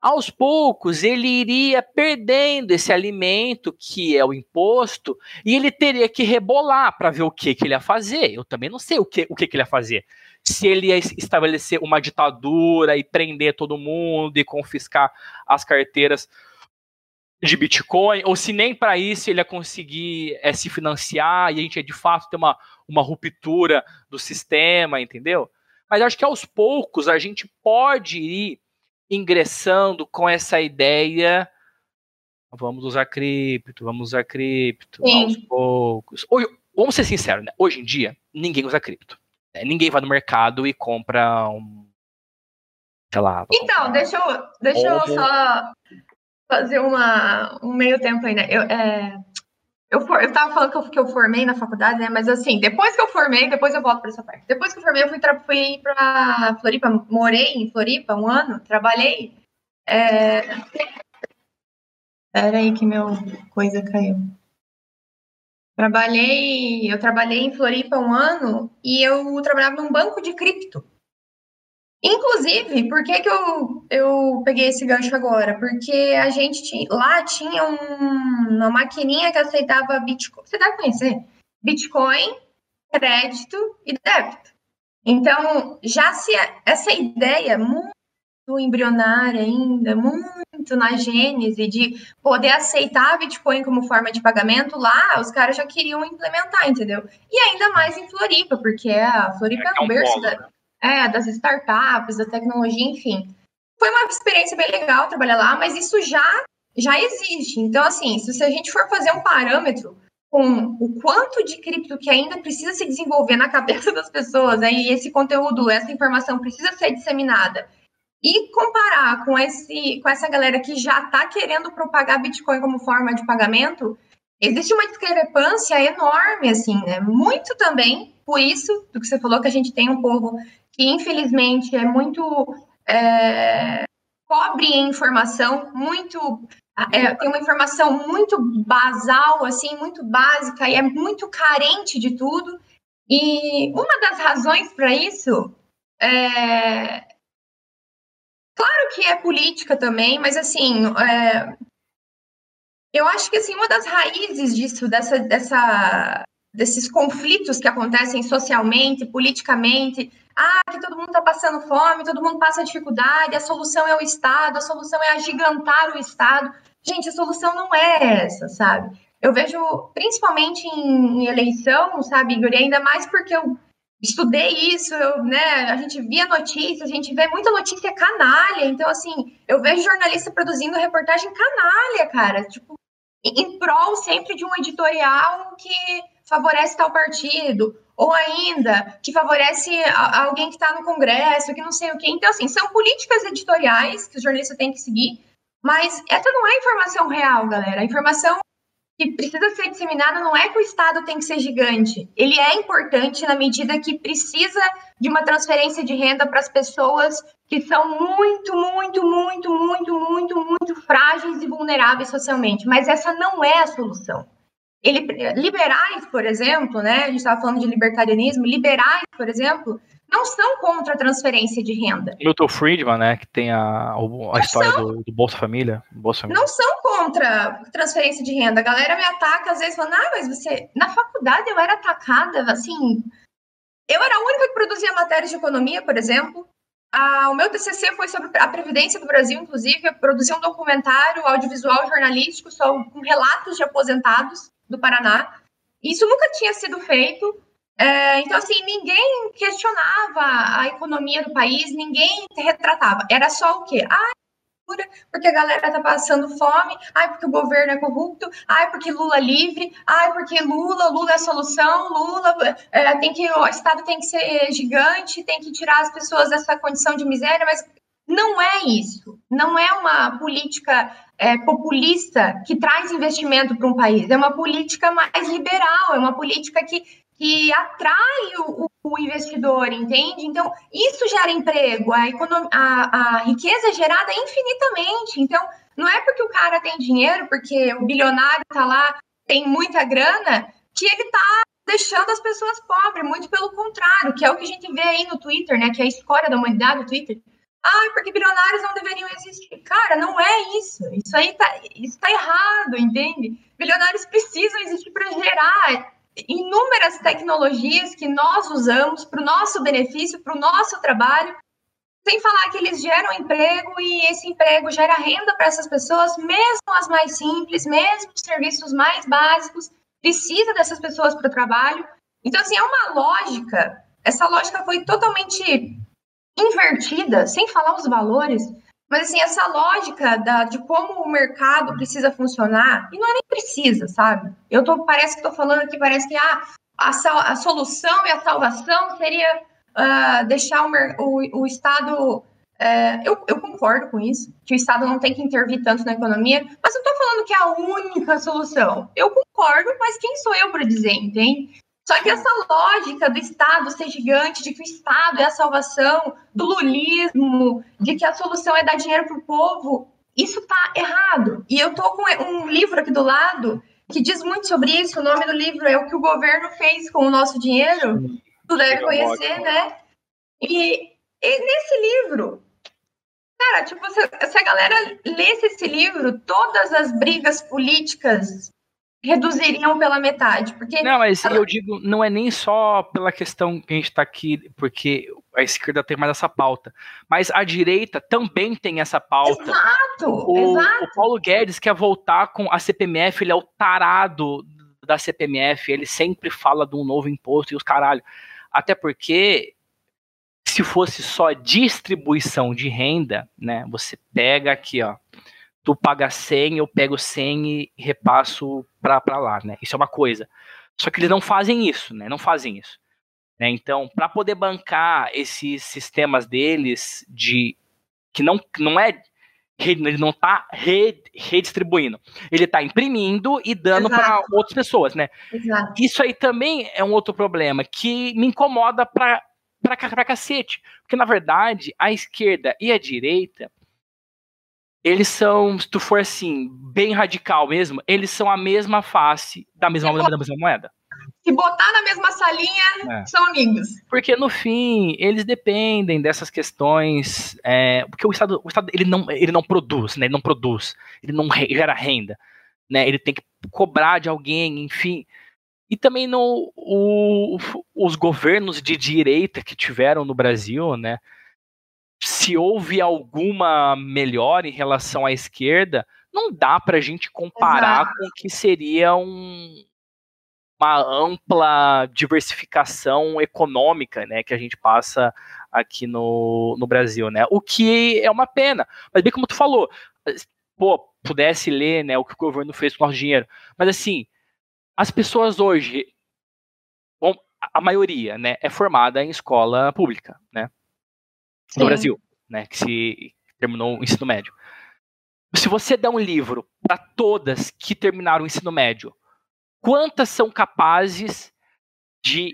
aos poucos ele iria perdendo esse alimento que é o imposto e ele teria que rebolar para ver o que, que ele ia fazer. Eu também não sei o que, o que, que ele ia fazer. Se ele ia estabelecer uma ditadura e prender todo mundo e confiscar as carteiras de Bitcoin, ou se nem para isso ele ia conseguir é, se financiar e a gente ia de fato ter uma, uma ruptura do sistema, entendeu? Mas acho que aos poucos a gente pode ir ingressando com essa ideia. Vamos usar cripto, vamos usar cripto Sim. aos poucos. Hoje, vamos ser sinceros, né? Hoje em dia, ninguém usa cripto. Né? Ninguém vai no mercado e compra um. Sei lá. Então, deixa eu, deixa eu só fazer uma, um meio tempo aí, né? Eu, é, eu, for, eu tava falando que eu, que eu formei na faculdade, né? Mas assim, depois que eu formei, depois eu volto para essa parte. Depois que eu formei, eu fui, fui para Floripa, morei em Floripa um ano, trabalhei. É... Pera aí que meu coisa caiu. Trabalhei, eu trabalhei em Floripa um ano e eu trabalhava num banco de cripto. Inclusive, por que, que eu, eu peguei esse gancho agora? Porque a gente tinha, lá tinha um, uma maquininha que aceitava Bitcoin. Você deve conhecer? Bitcoin, crédito e débito. Então, já se essa ideia muito embrionária ainda, muito na gênese de poder aceitar Bitcoin como forma de pagamento, lá os caras já queriam implementar, entendeu? E ainda mais em Floripa, porque a Floripa é, é o berço da é, das startups, da tecnologia, enfim. Foi uma experiência bem legal trabalhar lá, mas isso já, já existe. Então, assim, se a gente for fazer um parâmetro com o quanto de cripto que ainda precisa se desenvolver na cabeça das pessoas, né, e esse conteúdo, essa informação precisa ser disseminada, e comparar com, esse, com essa galera que já está querendo propagar Bitcoin como forma de pagamento, existe uma discrepância enorme, assim, né? Muito também por isso do que você falou, que a gente tem um povo que, infelizmente, é muito é, em informação, muito é, tem uma informação muito basal, assim, muito básica e é muito carente de tudo. E uma das razões para isso é claro que é política também, mas assim é... eu acho que assim uma das raízes disso, dessa, dessa desses conflitos que acontecem socialmente, politicamente, ah, que todo mundo está passando fome, todo mundo passa dificuldade, a solução é o Estado, a solução é agigantar o Estado. Gente, a solução não é essa, sabe? Eu vejo, principalmente em, eleição, sabe, Igor, e ainda mais porque eu estudei isso, eu, né, a gente via notícias, a gente vê muita notícia canalha, então, assim, eu vejo jornalista produzindo reportagem canalha, cara, tipo, em prol sempre de um editorial que favorece tal partido, ou ainda que favorece alguém que está no Congresso, que não sei o quê. Então, assim, são políticas editoriais que o jornalista tem que seguir, mas essa não é informação real, galera. A informação que precisa ser disseminada não é que o Estado tem que ser gigante. Ele é importante na medida que precisa de uma transferência de renda para as pessoas que são muito, muito, muito, muito, muito, muito frágeis e vulneráveis socialmente. Mas essa não é a solução. Ele, liberais, por exemplo, né? A gente estava falando de libertarianismo. Liberais, por exemplo, não são contra a transferência de renda. Milton Friedman, né, que tem a, a história são, do, do, Bolsa Família, Bolsa Família. Não são contra transferência de renda. A galera me ataca às vezes falando, ah, mas você. Na faculdade eu era atacada, assim. Eu era a única que produzia matérias de economia, por exemplo. Ah, o meu TCC foi sobre a Previdência do Brasil, inclusive. Eu produzi um documentário audiovisual jornalístico só com relatos de aposentados do Paraná. Isso nunca tinha sido feito. É, então, assim, ninguém questionava a economia do país, ninguém retratava. Era só o quê? Ah, porque a galera tá passando fome, ai, porque o governo é corrupto, ai, porque Lula é livre, ai, porque Lula, Lula é a solução, Lula é, tem que, o Estado tem que ser gigante, tem que tirar as pessoas dessa condição de miséria, mas não é isso. Não é uma política é, populista que traz investimento para um país. É uma política mais liberal, é uma política que, que atrai o, o investidor, entende? Então, isso gera emprego, a, a, a riqueza é gerada infinitamente. Então, não é porque o cara tem dinheiro, porque o bilionário está lá, tem muita grana, que ele está deixando as pessoas pobres, muito pelo contrário, que é o que a gente vê aí no Twitter, né? Que é a escória da humanidade, o Twitter ah, porque bilionários não deveriam existir. Cara, não é isso. Isso aí tá, isso tá errado, entende? Bilionários precisam existir para gerar inúmeras tecnologias que nós usamos para o nosso benefício, para o nosso trabalho, sem falar que eles geram emprego e esse emprego gera renda para essas pessoas, mesmo as mais simples, mesmo os serviços mais básicos, precisa dessas pessoas para o trabalho. Então, assim, é uma lógica. Essa lógica foi totalmente invertida, sem falar os valores, mas assim, essa lógica da, de como o mercado precisa funcionar, e não é nem precisa, sabe? Eu tô, parece que estou falando aqui, parece que ah, a, a solução e a salvação seria uh, deixar o, o, o Estado. Uh, eu, eu, concordo com isso, que o Estado não tem que intervir tanto na economia, mas não estou falando que é a única solução. Eu concordo, mas quem sou eu para dizer, entende? Só que essa lógica do Estado ser gigante, de que o Estado é a salvação, do lulismo, de que a solução é dar dinheiro para o povo, isso está errado. E eu estou com um livro aqui do lado que diz muito sobre isso. O nome do livro é O que o governo fez com o nosso dinheiro. Tu deve conhecer, né? E, e nesse livro, cara, tipo, se, se a galera lesse esse livro, todas as brigas políticas reduziriam pela metade. Porque não, mas eu digo, não é nem só pela questão que a gente está aqui, porque a esquerda tem mais essa pauta, mas a direita também tem essa pauta. Exato, o, exato. O Paulo Guedes quer voltar com a CPMF, ele é o tarado da CPMF, ele sempre fala de um novo imposto e os caralho. Até porque se fosse só distribuição de renda, né, você pega aqui, ó, tu paga 100, eu pego 100 e repasso para lá, né? Isso é uma coisa. Só que eles não fazem isso, né? Não fazem isso. Né? Então, para poder bancar esses sistemas deles de que não, não é ele não está redistribuindo. Ele está imprimindo e dando para outras pessoas, né? Exato. Isso aí também é um outro problema que me incomoda para pra cacete. Porque, na verdade, a esquerda e a direita, eles são, se tu for assim, bem radical mesmo, eles são a mesma face da mesma, da mesma moeda se botar na mesma salinha, é. são amigos. Porque no fim, eles dependem dessas questões, é, porque o Estado, o Estado ele não, ele não produz, né? Ele não produz, ele não gera renda, né? Ele tem que cobrar de alguém, enfim. E também no, o, os governos de direita que tiveram no Brasil, né? Se houve alguma melhora em relação à esquerda, não dá para a gente comparar Exato. com o que seria um, uma ampla diversificação econômica, né, que a gente passa aqui no, no Brasil, né, o que é uma pena, mas bem como tu falou, pô, pudesse ler, né, o que o governo fez com o nosso dinheiro, mas assim, as pessoas hoje, bom, a maioria, né, é formada em escola pública, né, no Sim. Brasil, né, que se terminou o ensino médio. Se você der um livro para todas que terminaram o ensino médio, quantas são capazes de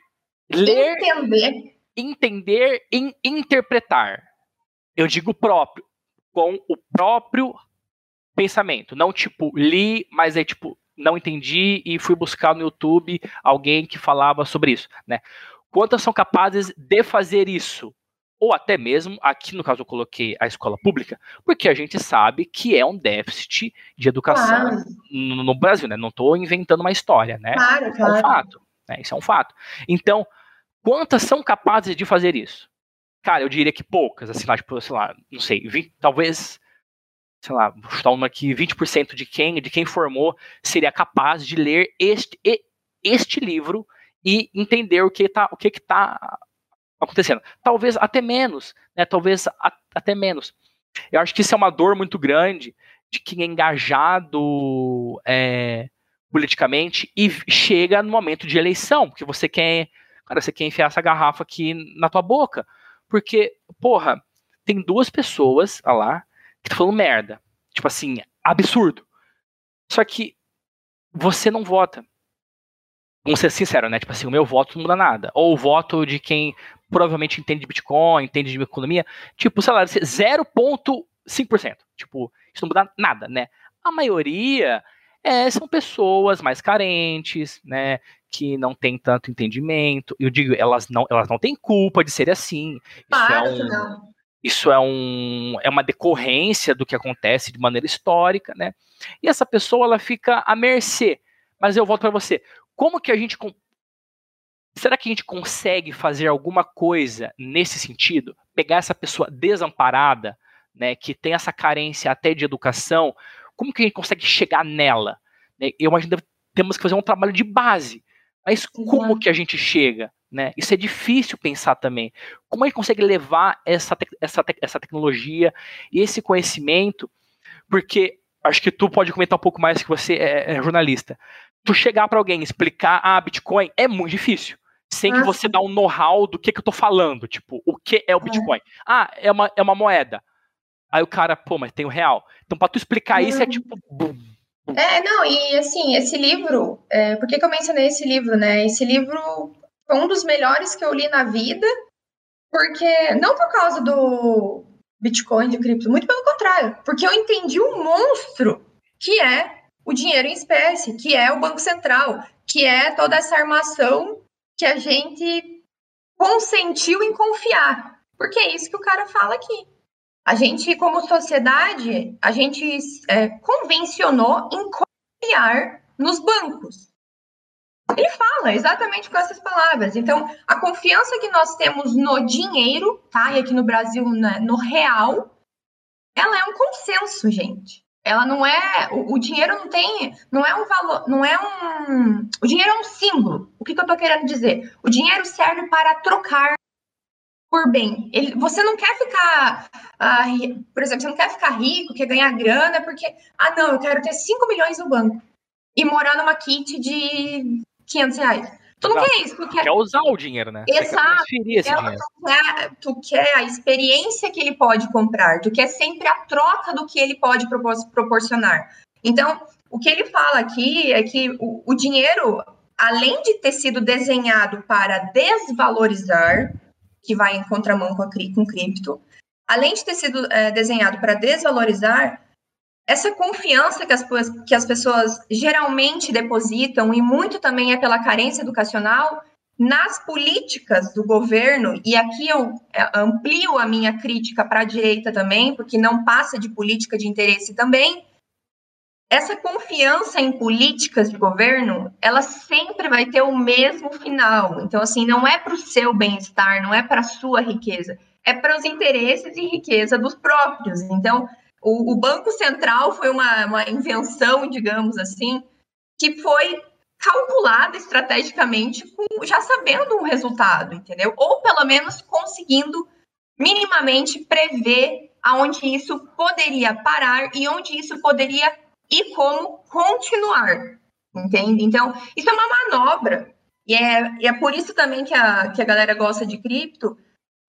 ler, entender, entender e interpretar. Eu digo próprio, com o próprio pensamento, não tipo li, mas é tipo não entendi e fui buscar no YouTube alguém que falava sobre isso, né? Quantas são capazes de fazer isso? Ou até mesmo, aqui no caso eu coloquei a escola pública, porque a gente sabe que é um déficit de educação claro. no, no, Brasil, né? Não estou inventando uma história, né? Claro, claro. É um fato. Né? Isso é um fato. Então, quantas são capazes de fazer isso? Cara, eu diria que poucas, assim, lá, tipo, sei lá, não sei, 20, talvez, sei lá, vou chutar uma aqui, 20% de quem, de quem formou seria capaz de ler este, este livro e entender o que está o que que tá acontecendo. Talvez até menos, né? Talvez a, até menos. Eu acho que isso é uma dor muito grande de quem é engajado é, politicamente e chega no momento de eleição, porque você quer, cara, você quer enfiar essa garrafa aqui na tua boca, porque, porra, tem duas pessoas ah lá que estão falando merda, tipo assim, absurdo. Só que você não vota. Vamos ser sinceros, né? Tipo assim, o meu voto não muda nada. Ou o voto de quem provavelmente entende de Bitcoin, entende de economia, tipo, sei lá, 0,5%. Tipo, isso não muda nada, né? A maioria é, são pessoas mais carentes, né? Que não têm tanto entendimento. Eu digo, elas não, elas não têm culpa de ser assim. Isso é um, não. Isso é, um, é uma decorrência do que acontece de maneira histórica, né? E essa pessoa ela fica à mercê. Mas eu volto para você. Como que a gente Será que a gente consegue fazer alguma coisa nesse sentido? Pegar essa pessoa desamparada, né, que tem essa carência até de educação, como que a gente consegue chegar nela? Né, eu imagino que temos que fazer um trabalho de base. Mas como que a gente chega? Né? Isso é difícil pensar também. Como a gente consegue levar essa, essa, essa tecnologia e esse conhecimento? Porque acho que tu pode comentar um pouco mais que você é, é jornalista. Tu chegar para alguém explicar a ah, Bitcoin é muito difícil sem que você dá um know-how do que, que eu tô falando. Tipo, o que é o Bitcoin? Ah, é uma, é uma moeda. Aí o cara, pô, mas tem o real. Então, pra tu explicar isso, é uhum. tipo. É, não, e assim, esse livro, é, por que, que eu mencionei esse livro, né? Esse livro foi um dos melhores que eu li na vida, porque, não por causa do Bitcoin, de cripto, muito pelo contrário, porque eu entendi o um monstro que é o dinheiro em espécie, que é o Banco Central, que é toda essa armação que a gente consentiu em confiar. Porque é isso que o cara fala aqui. A gente, como sociedade, a gente é, convencionou em confiar nos bancos. Ele fala exatamente com essas palavras. Então, a confiança que nós temos no dinheiro, tá? E aqui no Brasil, né, no real, ela é um consenso, gente. Ela não é. O, o, dinheiro não tem. Não é um valor. Não é um. O dinheiro é um símbolo. O que, que eu tô querendo dizer? O dinheiro serve para trocar por bem. Ele, você não quer ficar. Ah, por exemplo, você não quer ficar rico, quer ganhar grana, porque. Ah, não, eu quero ter 5 milhões no banco e morar numa kit de 500 reais. Tu não quer isso, tu quer... quer usar o dinheiro, né? Exato. esse é, dinheiro. Tu, quer, tu quer a experiência que ele pode comprar, tu quer sempre a troca do que ele pode proporcionar. Então, o que ele fala aqui é que o, o dinheiro, além de ter sido desenhado para desvalorizar, que vai em contramão com, a, com cripto, além de ter sido é, desenhado para desvalorizar, essa confiança que as, que as pessoas geralmente depositam, e muito também é pela carência educacional, nas políticas do governo, e aqui eu é, amplio a minha crítica para a direita também, porque não passa de política de interesse também, essa confiança em políticas de governo, ela sempre vai ter o mesmo final. Então, assim, não é para o seu bem-estar, não é para a sua riqueza, é para os interesses e riqueza dos próprios. Então, o, o Banco Central foi uma, uma invenção, digamos assim, que foi calculada estrategicamente, com, já sabendo um resultado, entendeu? Ou pelo menos conseguindo minimamente prever aonde isso poderia parar e onde isso poderia e como continuar, entende? Então, isso é uma manobra. E é, e é por isso também que a, que a galera gosta de cripto,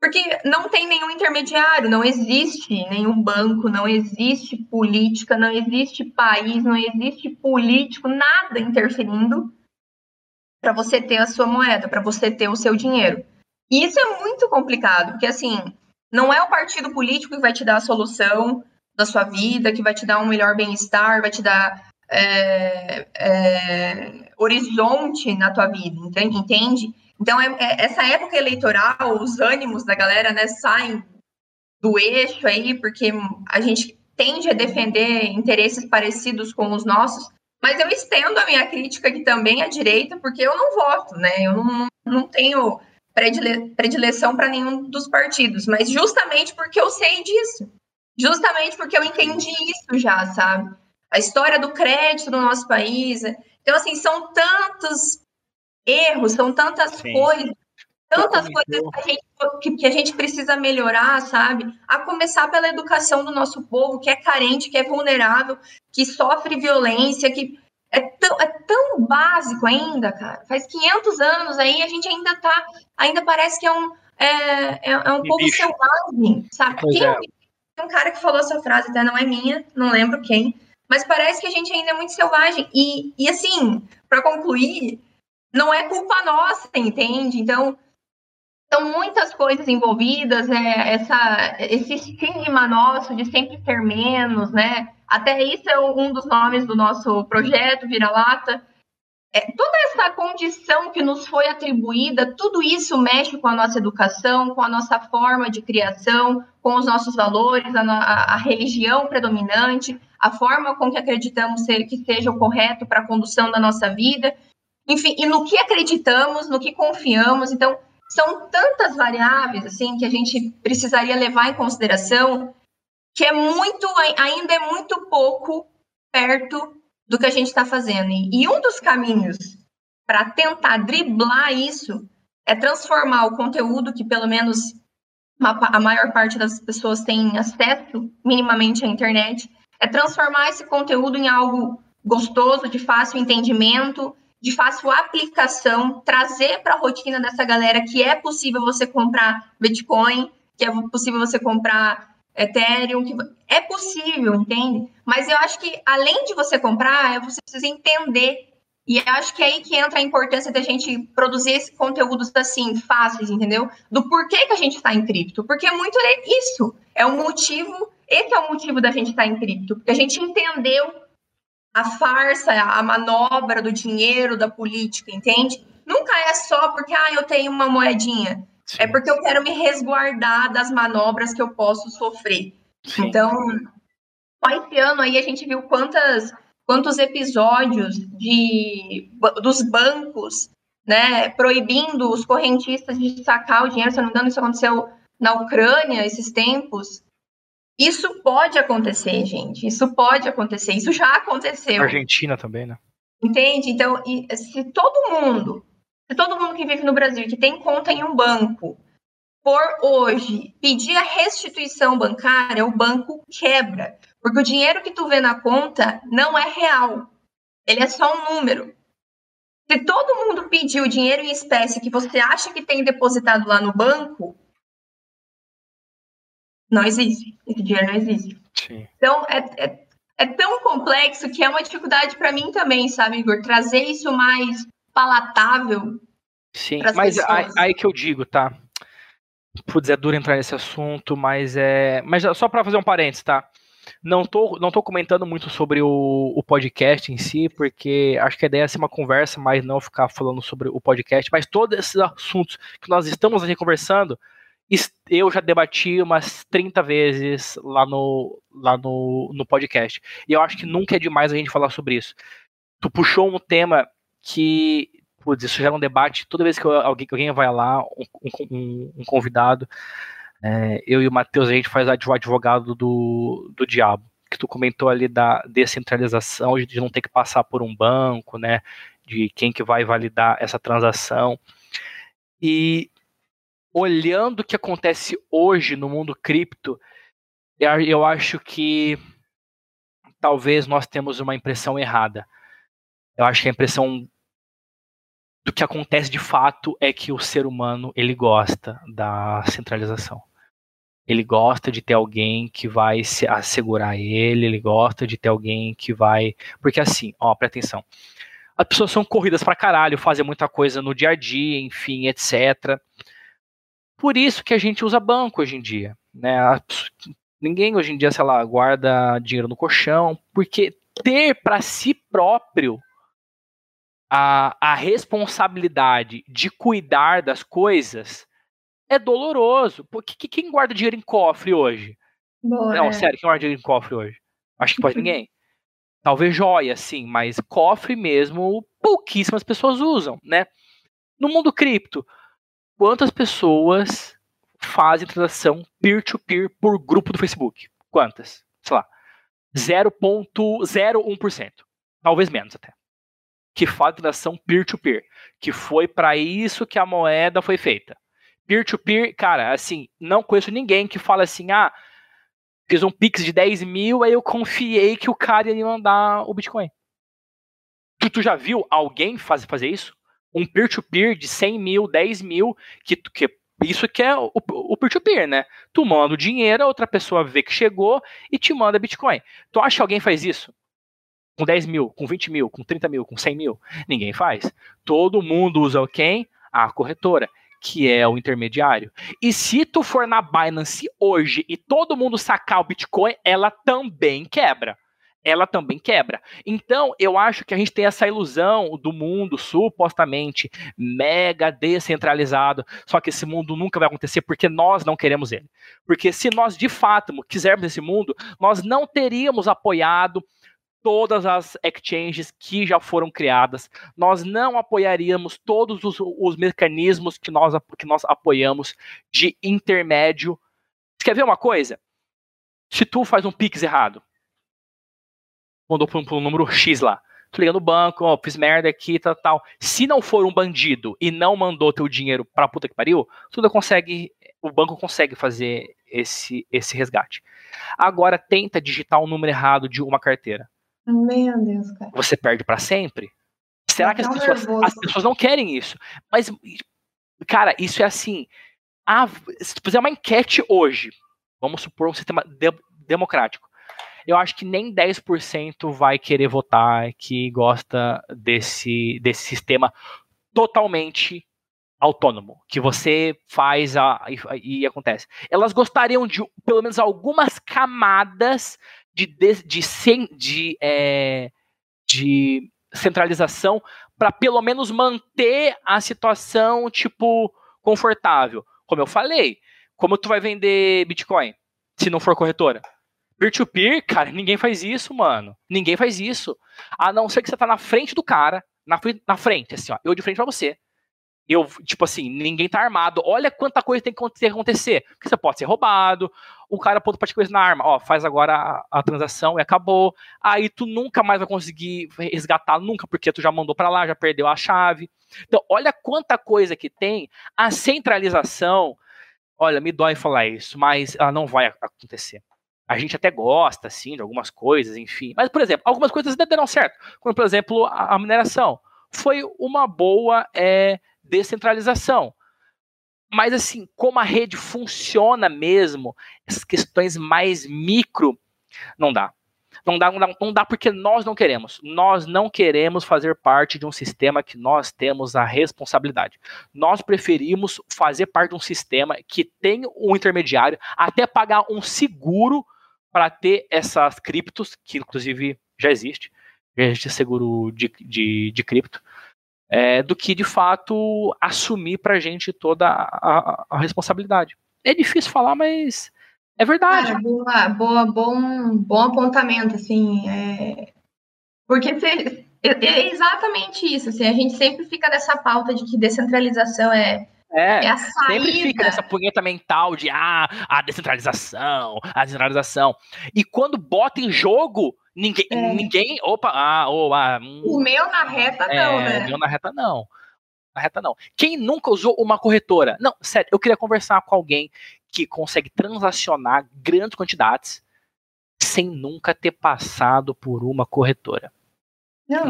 porque não tem nenhum intermediário, não existe nenhum banco, não existe política, não existe país, não existe político, nada interferindo para você ter a sua moeda, para você ter o seu dinheiro. E isso é muito complicado, porque assim, não é o partido político que vai te dar a solução, da sua vida, que vai te dar um melhor bem-estar, vai te dar é, é, horizonte na tua vida, entende? Então, é, é, essa época eleitoral, os ânimos da galera né, saem do eixo aí, porque a gente tende a defender interesses parecidos com os nossos, mas eu estendo a minha crítica aqui também à direita, porque eu não voto, né? Eu não, não tenho predile, predileção para nenhum dos partidos, mas justamente porque eu sei disso. Justamente porque eu entendi isso já, sabe? A história do crédito no nosso país. Então, assim, são tantos erros, são tantas Sim. coisas, tantas coisas que a, gente, que, que a gente precisa melhorar, sabe? A começar pela educação do nosso povo, que é carente, que é vulnerável, que sofre violência, que é tão, é tão básico ainda, cara. Faz 500 anos aí, a gente ainda tá, ainda parece que é um, é, é, é um povo bicho. selvagem, sabe? Quem, é um cara que falou essa frase, até não é minha, não lembro quem, mas parece que a gente ainda é muito selvagem. E, e assim, para concluir, não é culpa nossa, entende? Então, são muitas coisas envolvidas, né? Essa, esse estigma nosso de sempre ter menos, né? Até isso é um dos nomes do nosso projeto Vira-Lata, é, toda essa condição que nos foi atribuída, tudo isso mexe com a nossa educação, com a nossa forma de criação, com os nossos valores, a, a, a religião predominante, a forma com que acreditamos ser que seja o correto para a condução da nossa vida, enfim, e no que acreditamos, no que confiamos. Então, são tantas variáveis assim que a gente precisaria levar em consideração que é muito, ainda é muito pouco perto do que a gente está fazendo. E um dos caminhos para tentar driblar isso é transformar o conteúdo que pelo menos a maior parte das pessoas tem acesso minimamente à internet, é transformar esse conteúdo em algo gostoso, de fácil entendimento, de fácil aplicação, trazer para a rotina dessa galera que é possível você comprar Bitcoin, que é possível você comprar Ethereum, que é possível, entende? Mas eu acho que além de você comprar, você precisa entender. E eu acho que é aí que entra a importância da gente produzir conteúdos assim, fáceis, entendeu? Do porquê que a gente está em cripto. Porque muito é isso. É o motivo, esse é o motivo da gente estar tá em cripto. Porque a gente entendeu a farsa, a manobra do dinheiro, da política, entende? Nunca é só porque, ah, eu tenho uma moedinha. Sim. É porque eu quero me resguardar das manobras que eu posso sofrer. Sim. Então, esse ano aí a gente viu quantas, quantos episódios de, dos bancos né, proibindo os correntistas de sacar o dinheiro. Se eu não me engano, isso aconteceu na Ucrânia esses tempos. Isso pode acontecer, gente. Isso pode acontecer. Isso já aconteceu. Argentina também, né? Entende? Então, se todo mundo se todo mundo que vive no Brasil que tem conta em um banco, por hoje pedir a restituição bancária, o banco quebra, porque o dinheiro que tu vê na conta não é real. Ele é só um número. Se todo mundo pedir o dinheiro em espécie que você acha que tem depositado lá no banco, não existe. Esse dinheiro não existe. Sim. Então, é, é, é tão complexo que é uma dificuldade para mim também, sabe, Igor? Trazer isso mais palatável. Sim, mas aí, aí, que eu digo, tá? Putz, é duro entrar nesse assunto, mas é. Mas só para fazer um parênteses, tá? Não tô, não tô comentando muito sobre o, o podcast em si, porque acho que a ideia é ser uma conversa, mas não ficar falando sobre o podcast. Mas todos esses assuntos que nós estamos aqui conversando, eu já debati umas 30 vezes lá no, lá no, no podcast. E eu acho que nunca é demais a gente falar sobre isso. Tu puxou um tema que, putz, isso gera um debate toda vez que alguém, alguém vai lá, um, um, um convidado. É, eu e o Matheus, a gente faz o advogado do, do diabo. Que tu comentou ali da descentralização, de não ter que passar por um banco, né? De quem que vai validar essa transação. E olhando o que acontece hoje no mundo cripto, eu acho que talvez nós temos uma impressão errada. Eu acho que a impressão do que acontece de fato é que o ser humano ele gosta da centralização. Ele gosta de ter alguém que vai se assegurar ele, ele gosta de ter alguém que vai. Porque assim, ó, presta atenção. As pessoas são corridas pra caralho, fazem muita coisa no dia a dia, enfim, etc. Por isso que a gente usa banco hoje em dia. Né? Ninguém hoje em dia, sei lá, guarda dinheiro no colchão, porque ter para si próprio a, a responsabilidade de cuidar das coisas é doloroso. Porque quem guarda dinheiro em cofre hoje? Boa, Não, é. sério, quem guarda dinheiro em cofre hoje? Acho que quase ninguém. Talvez joia, sim, mas cofre mesmo pouquíssimas pessoas usam, né? No mundo cripto, quantas pessoas fazem transação peer-to-peer por grupo do Facebook? Quantas? Sei lá. 0,01%. Talvez menos até. Que faz transação peer-to-peer. Que foi para isso que a moeda foi feita. Peer-to-peer, cara, assim, não conheço ninguém que fala assim, ah, fiz um Pix de 10 mil, aí eu confiei que o cara ia me mandar o Bitcoin. Tu, tu já viu alguém faz, fazer isso? Um peer-to-peer de 100 mil, 10 mil, que, que isso que é o peer-to-peer, né? Tu manda o dinheiro, a outra pessoa vê que chegou e te manda Bitcoin. Tu acha que alguém faz isso? Com 10 mil, com 20 mil, com 30 mil, com 100 mil? Ninguém faz. Todo mundo usa quem? A corretora, que é o intermediário. E se tu for na Binance hoje e todo mundo sacar o Bitcoin, ela também quebra ela também quebra. Então, eu acho que a gente tem essa ilusão do mundo supostamente mega descentralizado, só que esse mundo nunca vai acontecer porque nós não queremos ele. Porque se nós de fato quisermos esse mundo, nós não teríamos apoiado todas as exchanges que já foram criadas, nós não apoiaríamos todos os, os mecanismos que nós, que nós apoiamos de intermédio. Você quer ver uma coisa? Se tu faz um Pix errado, mandou para um, número X lá. Tu liga no banco, ó, fiz merda aqui, tal, tal. Se não for um bandido e não mandou teu dinheiro pra puta que pariu, tu consegue, o banco consegue fazer esse, esse resgate. Agora tenta digitar um número errado de uma carteira. Meu Deus, cara. Você perde para sempre? Será que as pessoas, as pessoas não querem isso? Mas, cara, isso é assim. A, se tu fizer uma enquete hoje, vamos supor um sistema de, democrático eu acho que nem 10% vai querer votar que gosta desse, desse sistema totalmente autônomo, que você faz a, e, e, acontece. Elas gostariam de pelo menos algumas camadas de, de, de, de, é, de centralização para pelo menos manter a situação tipo confortável. Como eu falei, como tu vai vender Bitcoin se não for corretora? Peer-to-peer, cara, ninguém faz isso, mano. Ninguém faz isso. A não ser que você tá na frente do cara, na, na frente, assim, ó. Eu de frente pra você. Eu, tipo assim, ninguém tá armado. Olha quanta coisa tem que acontecer. Porque você pode ser roubado, o cara pode partir coisa na arma. Ó, faz agora a, a, transação e acabou. Aí tu nunca mais vai conseguir resgatar, nunca, porque tu já mandou para lá, já perdeu a chave. Então, olha quanta coisa que tem. A centralização, olha, me dói falar isso, mas ela não vai acontecer a gente até gosta, assim, de algumas coisas, enfim. Mas, por exemplo, algumas coisas até deram certo. Como, por exemplo, a, a mineração. foi uma boa é, descentralização. Mas assim, como a rede funciona mesmo, essas questões mais micro, não dá. Não dá, não dá, não dá porque nós não queremos. Nós não queremos fazer parte de um sistema que nós temos a responsabilidade. Nós preferimos fazer parte de um sistema que tem um intermediário, até pagar um seguro para ter essas criptos, que inclusive já existe, já existe seguro de, de, de cripto, é, do que de fato assumir para a gente toda a, a, responsabilidade. É difícil falar, mas é verdade. Cara, boa, boa, bom, bom apontamento, assim. É... Porque é, é exatamente isso. Assim, a gente sempre fica nessa pauta de que descentralização é é, é sempre fica nessa punheta mental de ah, a descentralização, a descentralização. E quando bota em jogo, ninguém, é. ninguém opa, ah, oh, ah, hum, o meu na reta é, não, né? O meu na reta não. Na reta não. Quem nunca usou uma corretora? Não, sério, eu queria conversar com alguém que consegue transacionar grandes quantidades sem nunca ter passado por uma corretora. Não,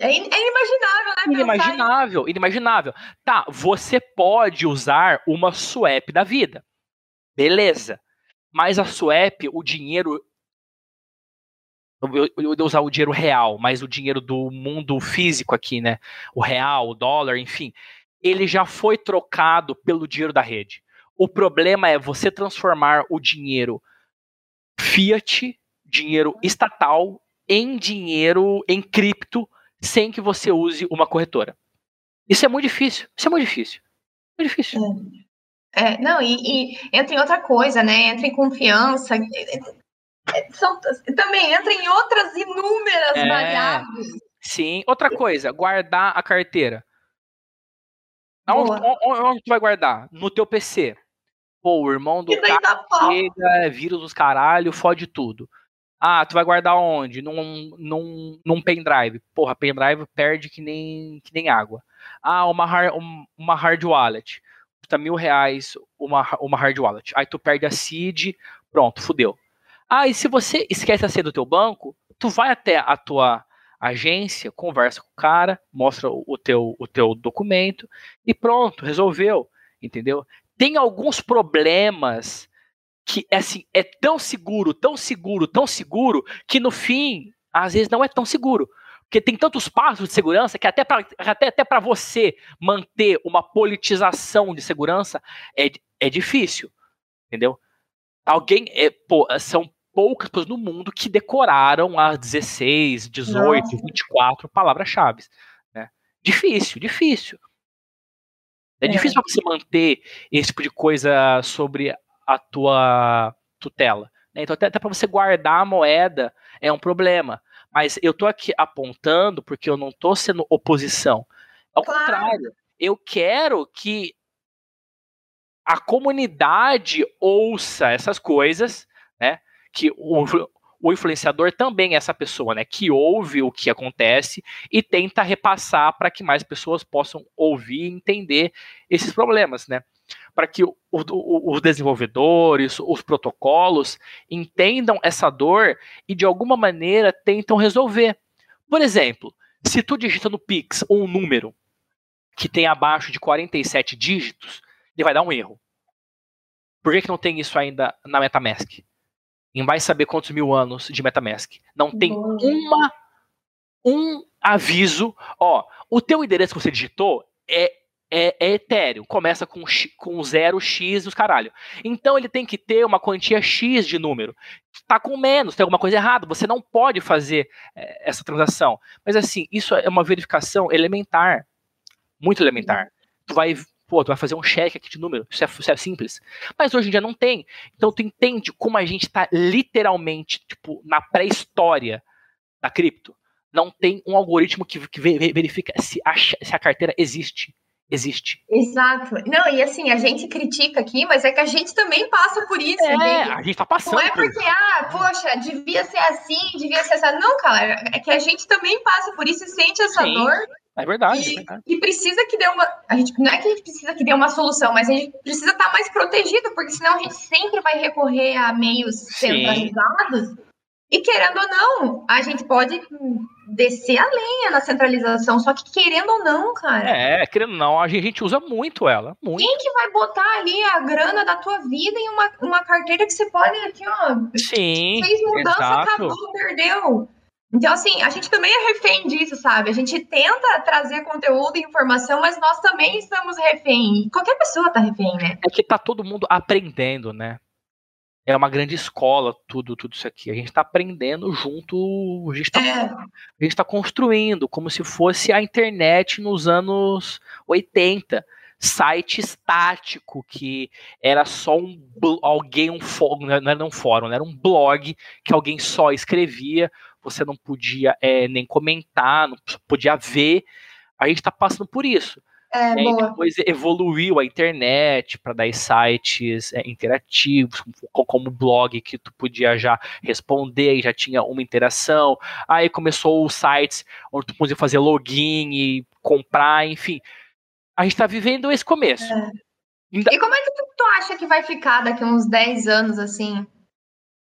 é, é, inimaginável, Inimaginável, inimaginável. Tá, você pode usar uma swap da vida. Beleza. Mas a swap, o dinheiro. Eu, eu, eu usar o dinheiro real, mas o dinheiro do mundo físico aqui, né? O real, o dólar, enfim. Ele já foi trocado pelo dinheiro da rede. O problema é você transformar o dinheiro fiat, dinheiro estatal, em dinheiro, em cripto, sem que você use uma corretora. Isso é muito difícil. Isso é muito difícil. Muito difícil. É, é não, e, e, entra em outra coisa, né? Entra em confiança. É, são, também entra em outras inúmeras é, variáveis. Sim. Outra coisa, guardar a carteira. Onde, onde, onde, tu vai guardar? No teu PC. Pô, o irmão do cara chega, vírus dos caralho, fode tudo. Ah, tu vai guardar onde? Num, num, num pendrive. Porra, pendrive perde que nem, que nem água. Ah, uma, hard, uma hard wallet. Custa mil reais uma, uma hard wallet. Aí tu perde a seed, pronto, fudeu. Ah, e se você esquece a senha do teu banco, tu vai até a tua agência, conversa com o cara, mostra o teu, o teu documento e pronto, resolveu, entendeu? Tem alguns problemas que assim, é tão seguro, tão seguro, tão seguro, que no fim, às vezes não é tão seguro. Porque tem tantos passos de segurança que até para até, até você manter uma politização de segurança é, é difícil. Entendeu? Alguém. É, pô, são poucas pessoas no mundo que decoraram as 16, 18, Nossa. 24 palavras-chave. Né? Difícil, difícil. É, é. difícil você manter esse tipo de coisa sobre a tua tutela. Né? Então, até, até para você guardar a moeda é um problema. Mas eu estou aqui apontando porque eu não estou sendo oposição. Ao claro. contrário, eu quero que a comunidade ouça essas coisas, né? Que o, o influenciador também é essa pessoa, né? Que ouve o que acontece e tenta repassar para que mais pessoas possam ouvir e entender esses problemas, né? Para que o, o, os desenvolvedores, os protocolos entendam essa dor e de alguma maneira tentam resolver. Por exemplo, se tu digita no Pix um número que tem abaixo de 47 dígitos, ele vai dar um erro. Por que, que não tem isso ainda na MetaMask? Em vai saber quantos mil anos de MetaMask. Não tem uma um aviso, ó, o teu endereço que você digitou é é, é etéreo, começa com, com 0x os caralho. Então ele tem que ter uma quantia x de número. Tá com menos, tem alguma coisa errada, você não pode fazer é, essa transação. Mas assim, isso é uma verificação elementar, muito elementar. Tu vai, pô, tu vai fazer um cheque aqui de número, isso é, isso é simples. Mas hoje em dia não tem. Então tu entende como a gente está literalmente, tipo, na pré-história da cripto. Não tem um algoritmo que, que verifica se a, se a carteira existe existe. Exato. Não, e assim, a gente critica aqui, mas é que a gente também passa por isso. É, gente. a gente tá passando. Não é porque, ah, poxa, devia ser assim, devia ser assim. Não, cara, é que a gente também passa por isso e sente essa Sim. dor. É verdade, e, é verdade. E precisa que dê uma. A gente, não é que a gente precisa que dê uma solução, mas a gente precisa estar mais protegido, porque senão a gente sempre vai recorrer a meios centralizados. E querendo ou não, a gente pode descer a lenha na centralização, só que querendo ou não, cara. É, querendo ou não, a gente usa muito ela. Muito. Quem que vai botar ali a grana da tua vida em uma, uma carteira que você pode aqui, ó. Sim. Fez mudança, exato. acabou, perdeu. Então, assim, a gente também é refém disso, sabe? A gente tenta trazer conteúdo e informação, mas nós também estamos refém. Qualquer pessoa tá refém, né? É que tá todo mundo aprendendo, né? É uma grande escola, tudo, tudo isso aqui. A gente está aprendendo junto, a gente está é. tá construindo, como se fosse a internet nos anos 80 site estático que era só um alguém um fórum, não era um fórum, era um blog que alguém só escrevia você não podia é, nem comentar, não podia ver. A gente está passando por isso. É, e depois evoluiu a internet para dar sites é, interativos, como, como blog que tu podia já responder e já tinha uma interação. Aí começou os sites onde tu podia fazer login e comprar, enfim. A gente está vivendo esse começo. É. E como é que tu acha que vai ficar daqui a uns 10 anos, assim?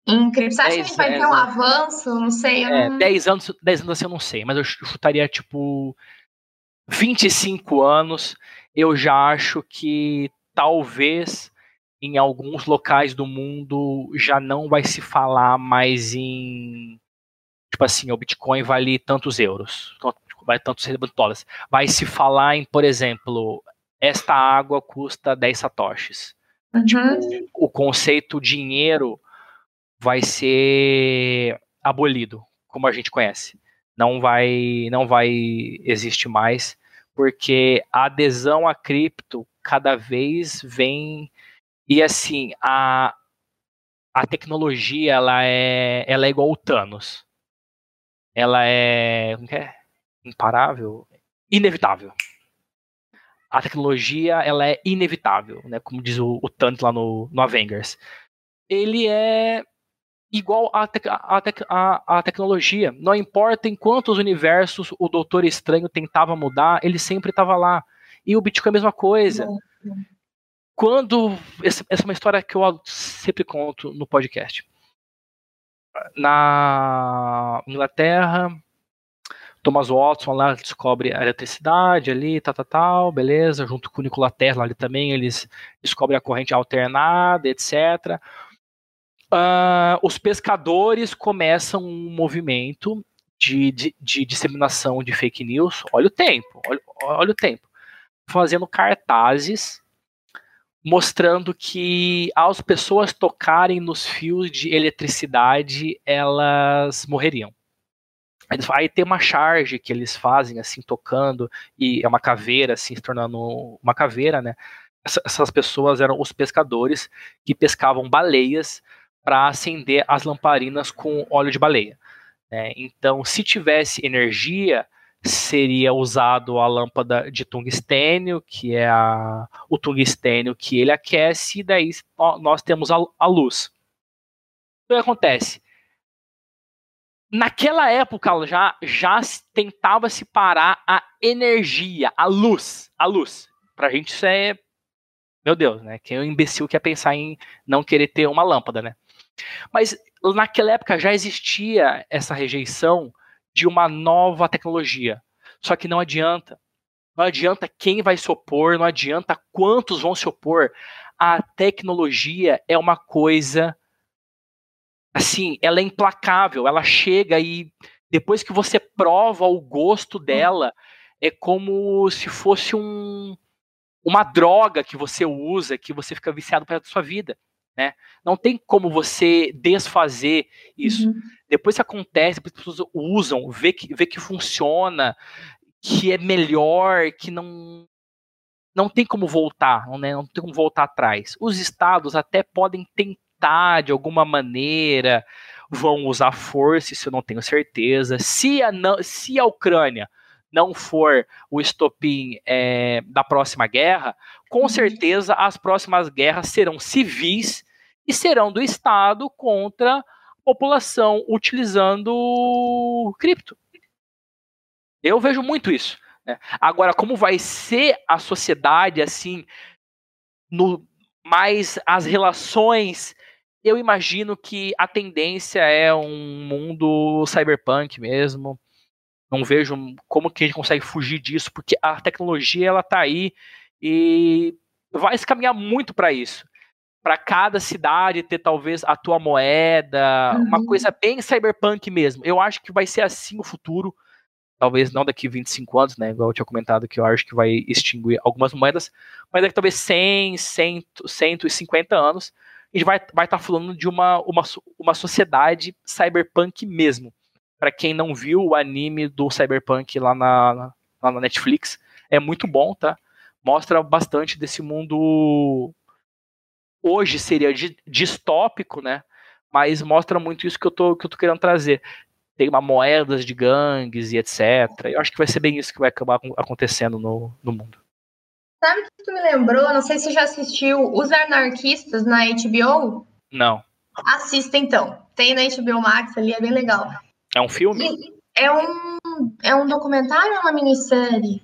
Incrível. Você acha que a gente vai ter um avanço? Não sei. É, não... 10 anos, 10 anos assim, eu não sei, mas eu chutaria tipo 25 anos. Eu já acho que talvez em alguns locais do mundo já não vai se falar mais em tipo assim, o Bitcoin vale tantos euros, vai tantos dólares. Vai se falar em, por exemplo, esta água custa 10 satoshis. Uhum. Tipo, o conceito dinheiro vai ser abolido, como a gente conhece. Não vai, não vai existir mais, porque a adesão a cripto cada vez vem e assim a, a tecnologia ela é, ela é igual o Thanos. Ela é, é imparável, inevitável. A tecnologia ela é inevitável, né? Como diz o, o Thanos lá no, no Avengers. Ele é igual a, te tecnologia. Não importa em quantos universos o Doutor Estranho tentava mudar, ele sempre estava lá. E o Bitcoin é a mesma coisa. Quando. Essa, essa é uma história que eu sempre conto no podcast. Na Inglaterra, Thomas Watson lá descobre a eletricidade ali, tal, tal, tal, beleza, junto com o Nikola Tesla ali também, eles descobrem a corrente alternada, etc uh, os pescadores começam um movimento de, de, de, disseminação de fake news. Olha o tempo, olha, olha o tempo. Fazendo cartazes mostrando que as pessoas tocarem nos fios de eletricidade, elas morreriam. Aí tem uma charge que eles fazem, assim, tocando, e é uma caveira, assim, se tornando uma caveira, né? Essas pessoas eram os pescadores que pescavam baleias para acender as lamparinas com óleo de baleia. Né? Então, se tivesse energia, seria usado a lâmpada de tungstênio, que é a, o tungstênio que ele aquece, e daí nós temos a, a luz. O que acontece? Naquela época já, já tentava se parar a energia, a luz, a luz. Pra gente isso é, meu Deus, né? Quem é um imbecil quer pensar em não querer ter uma lâmpada, né? Mas naquela época já existia essa rejeição de uma nova tecnologia. Só que não adianta. Não adianta quem vai se opor, não adianta quantos vão se opor. A tecnologia é uma coisa assim, ela é implacável, ela chega e depois que você prova o gosto dela, é como se fosse um, uma droga que você usa, que você fica viciado para sua vida. Né? Não tem como você desfazer isso. Uhum. Depois que acontece, depois as pessoas usam, vê que, vê que funciona, que é melhor, que não não tem como voltar, não, né? não tem como voltar atrás. Os estados até podem tentar de alguma maneira, vão usar força, isso eu não tenho certeza. Se a, se a Ucrânia não for o estopim é, da próxima guerra, com uhum. certeza as próximas guerras serão civis e serão do Estado contra a população utilizando cripto. Eu vejo muito isso. Né? Agora, como vai ser a sociedade assim, no mais as relações, eu imagino que a tendência é um mundo cyberpunk mesmo. Não vejo como que a gente consegue fugir disso, porque a tecnologia ela tá aí e vai se caminhar muito para isso. Para cada cidade ter talvez a tua moeda, uhum. uma coisa bem cyberpunk mesmo. Eu acho que vai ser assim o futuro. Talvez não daqui 25 anos, né? Igual eu tinha comentado que eu acho que vai extinguir algumas moedas, mas daqui talvez 100, 100, 150 anos, a gente vai estar vai tá falando de uma, uma, uma sociedade cyberpunk mesmo. Para quem não viu o anime do cyberpunk lá na, lá na Netflix, é muito bom, tá? Mostra bastante desse mundo hoje seria distópico, né? Mas mostra muito isso que eu tô, que eu tô querendo trazer. Tem uma moedas de gangues e etc. Eu acho que vai ser bem isso que vai acabar acontecendo no, no mundo. Sabe o que tu me lembrou? Não sei se você já assistiu Os Anarquistas na HBO. Não. Assista então. Tem na HBO Max ali, é bem legal. É um filme? é um, é um documentário ou uma minissérie?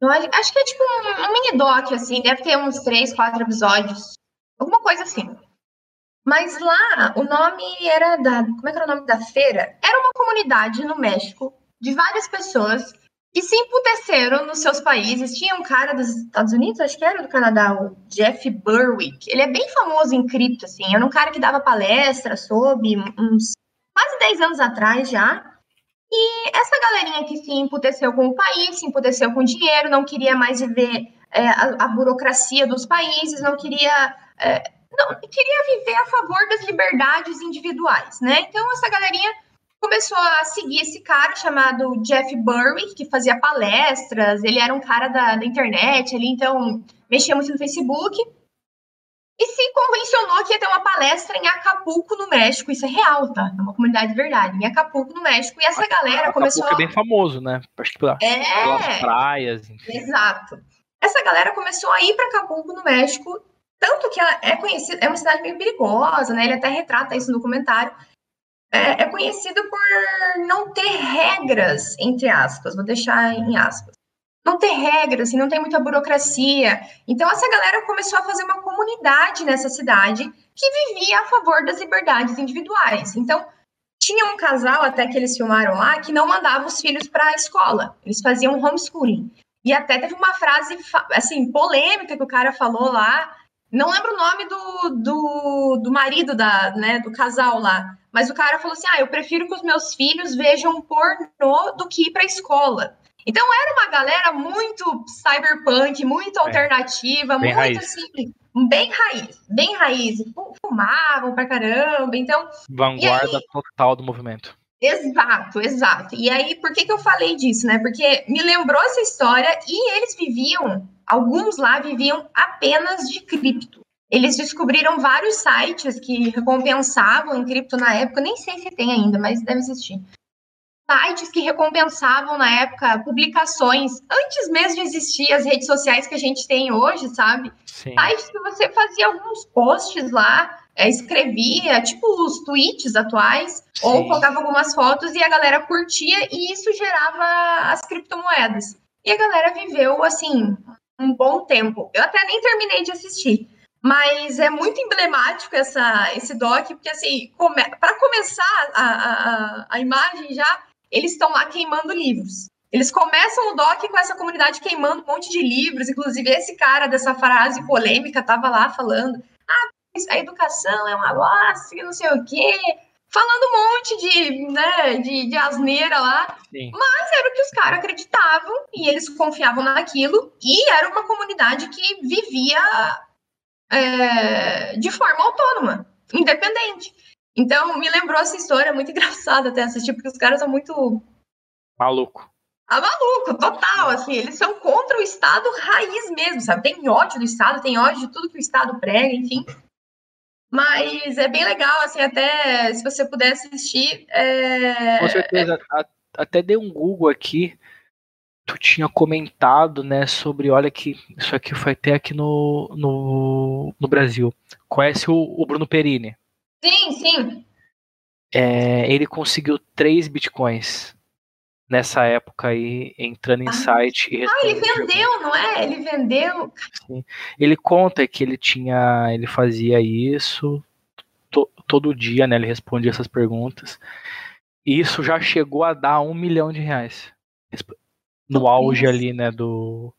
Eu acho, que é tipo um, um mini doc, assim, deve ter uns três, quatro episódios. Alguma coisa assim. Mas lá, o nome era da. Como é que era o nome da feira? Era uma comunidade no México de várias pessoas que se emputeceram nos seus países. Tinha um cara dos Estados Unidos, acho que era do Canadá, o Jeff Berwick. Ele é bem famoso em cripto, assim. Era um cara que dava palestra sobre uns quase 10 anos atrás já. E essa galerinha que se emputeceu com o país, se emputeceu com o dinheiro, não queria mais viver é, a, a, burocracia dos países, não queria. É, não queria viver a favor das liberdades individuais, né? Então essa galerinha começou a seguir esse cara chamado Jeff Burry, que fazia palestras, ele era um cara da, da internet ali, então mexia muito no Facebook e se convencionou que ia ter uma palestra em Acapulco, no México. Isso é real, tá? É uma comunidade de verdade. Em Acapulco, no México. E essa galera Acapulco começou. é bem famoso, né? Acho que pela, é... pelas praias. Enfim. Exato. Essa galera começou a ir para Acapulco, no México. Tanto que ela é conhecida, é uma cidade meio perigosa, né? Ele até retrata isso no documentário. É, é conhecido por não ter regras, entre aspas, vou deixar em aspas não ter regras, assim, não tem muita burocracia. Então, essa galera começou a fazer uma comunidade nessa cidade que vivia a favor das liberdades individuais. Então, tinha um casal, até que eles filmaram lá, que não mandava os filhos para a escola. Eles faziam homeschooling. E até teve uma frase, assim, polêmica que o cara falou lá. Não lembro o nome do, do, do marido da, né, do casal lá. Mas o cara falou assim: ah, eu prefiro que os meus filhos vejam pornô do que ir para a escola. Então era uma galera muito cyberpunk, muito é. alternativa, bem muito raiz. assim, bem raiz, bem raiz. Fumavam pra caramba, então. Vanguarda aí, total do movimento. Exato, exato. E aí, por que, que eu falei disso, né? Porque me lembrou essa história e eles viviam, alguns lá viviam apenas de cripto. Eles descobriram vários sites que recompensavam em cripto na época, nem sei se tem ainda, mas deve existir sites que recompensavam na época publicações, antes mesmo de existir as redes sociais que a gente tem hoje, sabe? Sim. Sites que você fazia alguns posts lá, é, escrevia, tipo os tweets atuais, Sim. ou colocava algumas fotos e a galera curtia e isso gerava as criptomoedas. E a galera viveu, assim, um bom tempo. Eu até nem terminei de assistir. Mas é muito emblemático essa, esse doc, porque assim, come, para começar a, a, a imagem já, eles estão lá queimando livros. Eles começam o doc com essa comunidade queimando um monte de livros, inclusive esse cara dessa frase polêmica estava lá falando: ah, a educação é uma bosta, não sei o quê, falando um monte de, né, de, de asneira lá. Sim. Mas era o que os caras acreditavam e eles confiavam naquilo, e era uma comunidade que vivia é, de forma autônoma, independente. Então, me lembrou essa história, muito engraçada até assistir, porque os caras são muito. Maluco. Ah, maluco, total, assim, eles são contra o Estado raiz mesmo, sabe? Tem ódio do Estado, tem ódio de tudo que o Estado prega, enfim. Mas é bem legal, assim, até se você puder assistir. É... Com certeza, é... até dei um Google aqui. Tu tinha comentado, né, sobre, olha que isso aqui foi até aqui no, no, no Brasil. Conhece o, o Bruno Perini? Sim, sim. É, ele conseguiu 3 bitcoins nessa época aí, entrando em ah, site e Ah, ele vendeu, não é? Ele vendeu. Sim. Ele conta que ele tinha, ele fazia isso to, todo dia, né? Ele respondia essas perguntas. isso já chegou a dar um milhão de reais. No auge ali, né, do,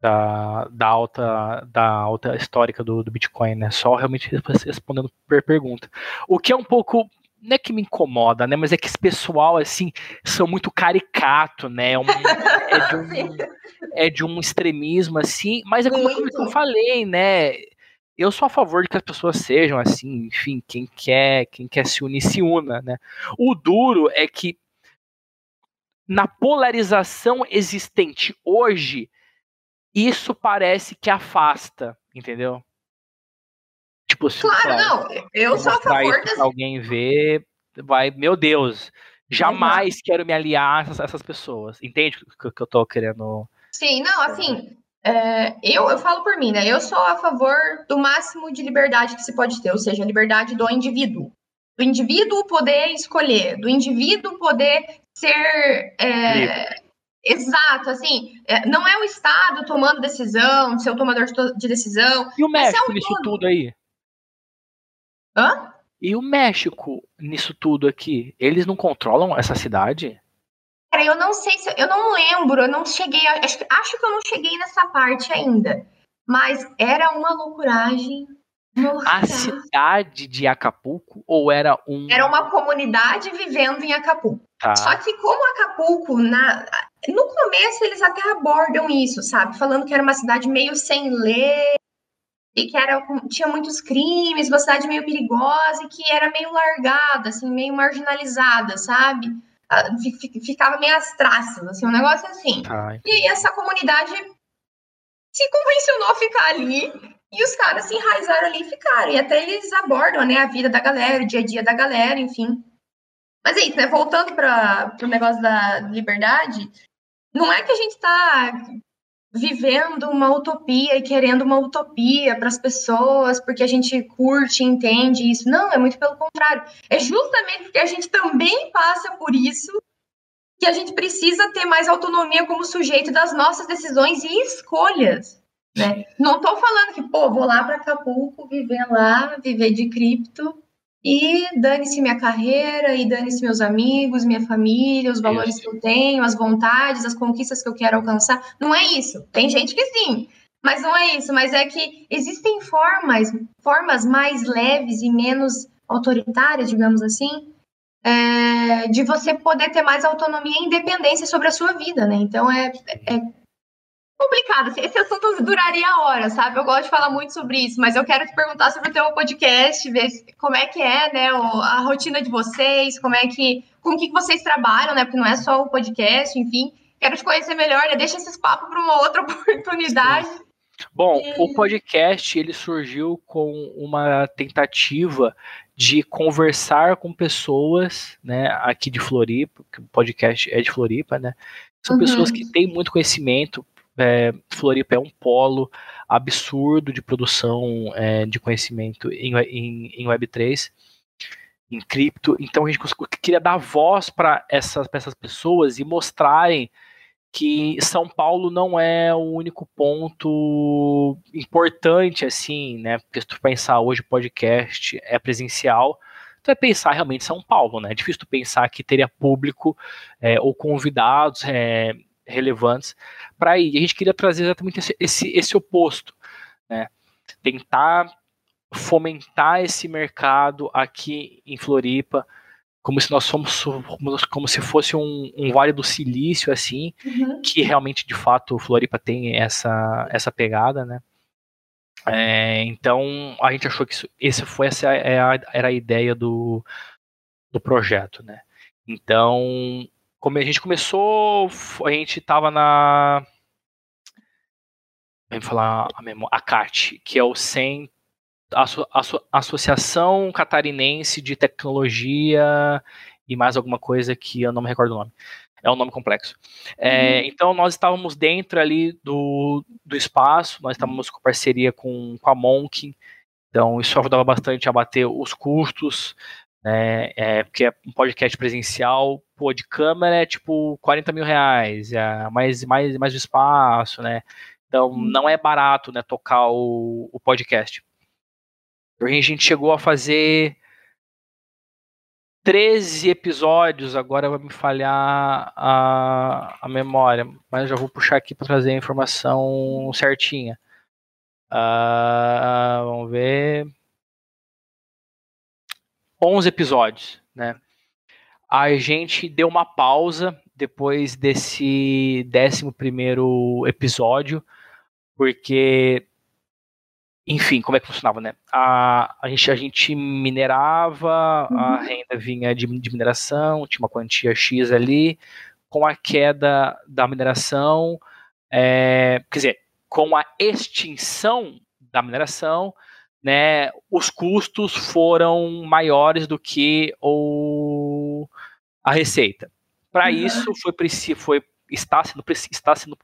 da, da, alta, da alta histórica do, do Bitcoin, né? Só realmente respondendo per pergunta. O que é um pouco não é que me incomoda, né? Mas é que esse pessoal, assim, são muito caricato, né? É, um, é, de, um, é de um extremismo, assim. Mas é como eu falei, né? Eu sou a favor de que as pessoas sejam assim, enfim, quem quer, quem quer se unir, se una, né? O duro é que na polarização existente hoje, isso parece que afasta, entendeu? Tipo, se claro, não, eu sou a favor das... alguém ver, vai, meu Deus, jamais uhum. quero me aliar a essas, essas pessoas. Entende o que eu tô querendo? Sim, não, assim, é, eu, eu falo por mim, né? Eu sou a favor do máximo de liberdade que se pode ter, ou seja, a liberdade do indivíduo. Do indivíduo poder escolher, do indivíduo poder ser. É, Exato, assim, é, não é o Estado tomando decisão, ser o tomador de decisão. E o México é nisso tudo aí? Hã? E o México nisso tudo aqui? Eles não controlam essa cidade? Cara, eu não sei se. Eu não lembro, eu não cheguei. Acho, acho que eu não cheguei nessa parte ainda. Mas era uma loucuragem nossa. A cidade de Acapulco ou era um. Era uma comunidade vivendo em Acapulco. Tá. Só que como Acapulco, na... no começo eles até abordam isso, sabe? Falando que era uma cidade meio sem lei e que era, tinha muitos crimes, uma cidade meio perigosa e que era meio largada, assim, meio marginalizada, sabe? Ah, ficava meio as traças, assim, um negócio assim. Ai. E aí essa comunidade se convencionou a ficar ali e os caras se enraizaram ali e ficaram. E até eles abordam, né, a vida da galera, o dia a dia da galera, enfim. Mas é isso, né? Voltando para o negócio da liberdade, não é que a gente está vivendo uma utopia e querendo uma utopia para as pessoas, porque a gente curte entende isso. Não, é muito pelo contrário. É justamente porque a gente também passa por isso que a gente precisa ter mais autonomia como sujeito das nossas decisões e escolhas. Né? Não estou falando que, pô, vou lá para Acapulco, viver lá, viver de cripto e dane-se minha carreira, e dane-se meus amigos, minha família, os valores isso. que eu tenho, as vontades, as conquistas que eu quero alcançar. Não é isso. Tem gente que sim, mas não é isso. Mas é que existem formas, formas mais leves e menos autoritárias, digamos assim, é, de você poder ter mais autonomia e independência sobre a sua vida, né? Então é, é complicado. Esse assunto duraria horas, sabe? Eu gosto de falar muito sobre isso, mas eu quero te perguntar sobre o teu podcast, ver como é que é, né, a rotina de vocês, como é que, com que vocês trabalham, né? Porque não é só o podcast, enfim. Quero te conhecer melhor, né? Deixa esses papos para uma outra oportunidade. Sim. Bom, e... o podcast ele surgiu com uma tentativa de conversar com pessoas, né, aqui de Floripa, o podcast é de Floripa, né? São uhum. pessoas que têm muito conhecimento, é, Floripa é um polo absurdo de produção é, de conhecimento em, em, em Web3, em cripto. Então a gente queria dar voz para essas, essas pessoas e mostrarem que São Paulo não é o único ponto importante, assim, né? Porque se tu pensar hoje podcast é presencial, tu vai pensar realmente São Paulo, né? É difícil tu pensar que teria público é, ou convidados é, relevantes para ir. E a gente queria trazer exatamente esse, esse, esse oposto, né? Tentar fomentar esse mercado aqui em Floripa, como se nós somos como se fosse um, um vale do silício assim, uhum. que realmente de fato Floripa tem essa essa pegada, né? É, então a gente achou que isso, esse foi essa é era a ideia do, do projeto, né? Então como a gente começou, a gente tava na. Vamos falar a, memória, a CAT, que é o Asso, Asso, Associação Catarinense de Tecnologia e mais alguma coisa que eu não me recordo o nome. É um nome complexo. É, uhum. Então, nós estávamos dentro ali do, do espaço, nós estávamos com parceria com, com a Monk, então isso ajudava bastante a bater os custos, né? É, porque é um podcast presencial, pô, de câmera é tipo 40 mil reais, é mais, mais, mais espaço, né? Então hum. não é barato, né, tocar o, o podcast. A gente chegou a fazer 13 episódios, agora vai me falhar a, a memória, mas eu já vou puxar aqui para trazer a informação certinha. Uh, vamos ver. 11 episódios, né? A gente deu uma pausa depois desse 11 primeiro episódio, porque enfim, como é que funcionava, né? A, a, gente, a gente minerava, uhum. a renda vinha de, de, mineração, tinha uma quantia X ali, com a queda da mineração, é, quer dizer, com a extinção da mineração, né, os custos foram maiores do que o, a receita. Para isso, foi, foi, está sendo, está sendo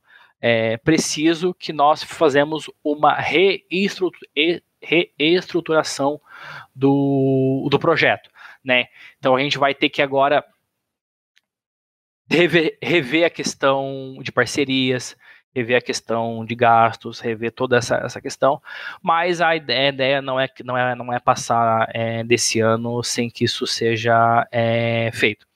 é preciso que nós fazemos uma reestruturação do, do projeto. Né? Então a gente vai ter que agora rever, rever a questão de parcerias, rever a questão de gastos, rever toda essa, essa questão, mas a ideia, a ideia não, é, não, é, não é passar é, desse ano sem que isso seja é, feito.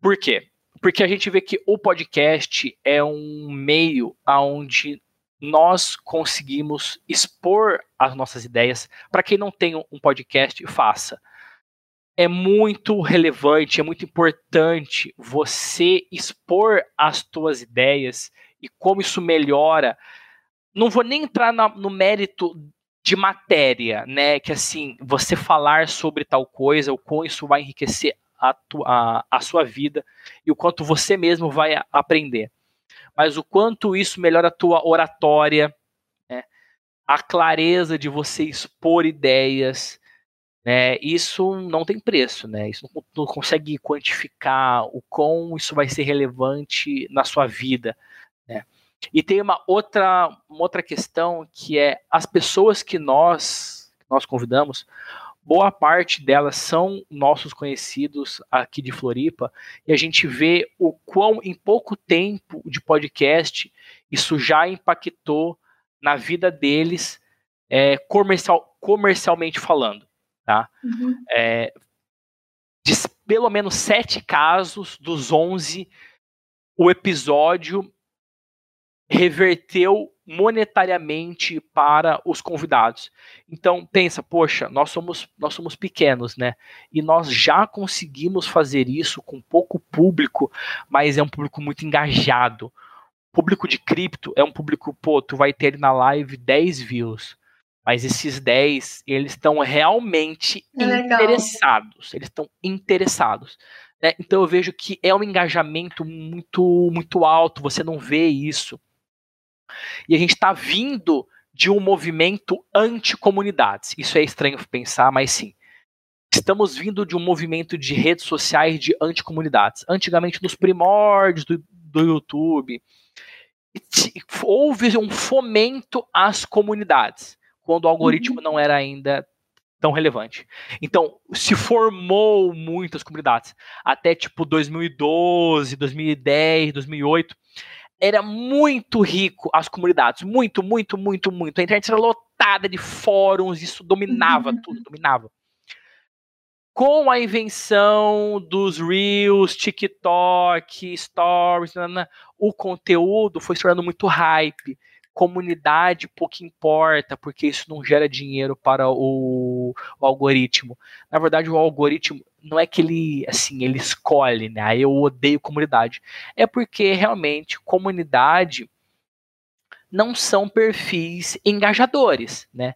Por quê? Porque a gente vê que o podcast é um meio onde nós conseguimos expor as nossas ideias. Para quem não tem um podcast, faça. É muito relevante, é muito importante você expor as tuas ideias e como isso melhora. Não vou nem entrar na, no mérito de matéria, né? Que assim, você falar sobre tal coisa, o quão isso vai enriquecer a, a, a sua vida e o quanto você mesmo vai aprender. Mas o quanto isso melhora a tua oratória, né? a clareza de você expor ideias, né? Isso não tem preço, né? Isso não, não consegue quantificar o quão isso vai ser relevante na sua vida? E tem uma outra, uma outra questão que é as pessoas que nós, nós convidamos, boa parte delas são nossos conhecidos aqui de Floripa, e a gente vê o quão em pouco tempo de podcast isso já impactou na vida deles é, comercial, comercialmente falando. Tá? Uhum. É, de pelo menos sete casos dos onze, o episódio reverteu monetariamente para os convidados. Então pensa, poxa, nós somos nós somos pequenos, né? E nós já conseguimos fazer isso com pouco público, mas é um público muito engajado. Público de cripto é um público, pô, tu vai ter na live 10 views. Mas esses 10, eles estão realmente é interessados. Eles estão interessados. Né? Então eu vejo que é um engajamento muito, muito alto. Você não vê isso e a gente está vindo de um movimento anti-comunidades. Isso é estranho pensar, mas sim. Estamos vindo de um movimento de redes sociais de anticomunidades. Antigamente, nos primórdios do, do YouTube, houve um fomento às comunidades, quando o algoritmo uhum. não era ainda tão relevante. Então, se formou muitas comunidades. Até tipo 2012, 2010, 2008 era muito rico as comunidades, muito, muito, muito, muito. A internet era lotada de fóruns, isso dominava uhum. tudo, dominava. Com a invenção dos Reels, TikTok, Stories, o conteúdo foi se tornando muito hype comunidade pouco importa, porque isso não gera dinheiro para o, o, algoritmo. Na verdade, o algoritmo não é que ele assim ele escolhe, né? Ah, eu odeio comunidade. É porque realmente comunidade não são perfis engajadores, né?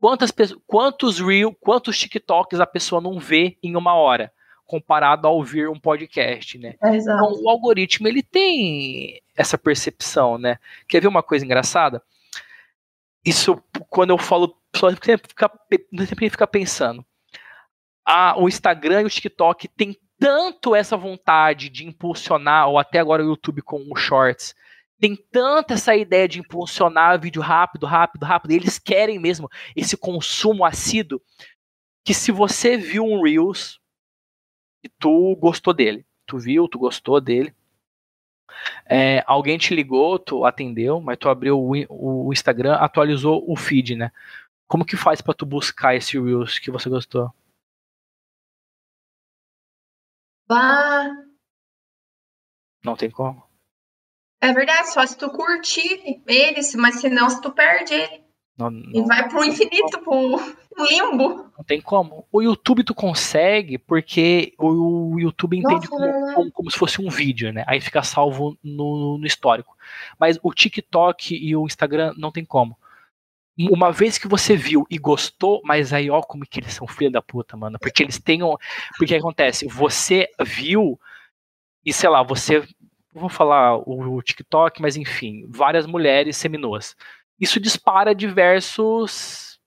Quantas quantos reel, quantos TikToks a pessoa não vê em uma hora? Comparado a ouvir um podcast, né? É, então, o algoritmo ele tem essa percepção, né? Quer ver uma coisa engraçada? Isso, quando eu falo, só sempre fica, sempre fica pensando. A, o Instagram e o TikTok tem tanto essa vontade de impulsionar, ou até agora o YouTube com os Shorts, tem tanta essa ideia de impulsionar vídeo rápido, rápido, rápido, eles querem mesmo esse consumo assíduo, que se você viu um Reels, e tu gostou dele. Tu viu, tu gostou dele. É, alguém te ligou, tu atendeu, mas tu abriu o, o, Instagram, atualizou o feed, né? Como que faz para tu buscar esse Reels que você gostou? Bah. Não tem como. É verdade, só se tu curtir ele, mas senão se tu perde ele. Não, não, e vai pro infinito, pro limbo. Não tem como. O YouTube tu consegue porque o YouTube entende Nossa, como, como, como, se fosse um vídeo, né? Aí fica salvo no, no histórico. Mas o TikTok e o Instagram não tem como uma vez que você viu e gostou, mas aí ó como que eles são filha da puta, mano, porque eles têm um, porque acontece, você viu e sei lá, você vou falar o, o TikTok, mas enfim, várias mulheres seminuas. Isso dispara diversos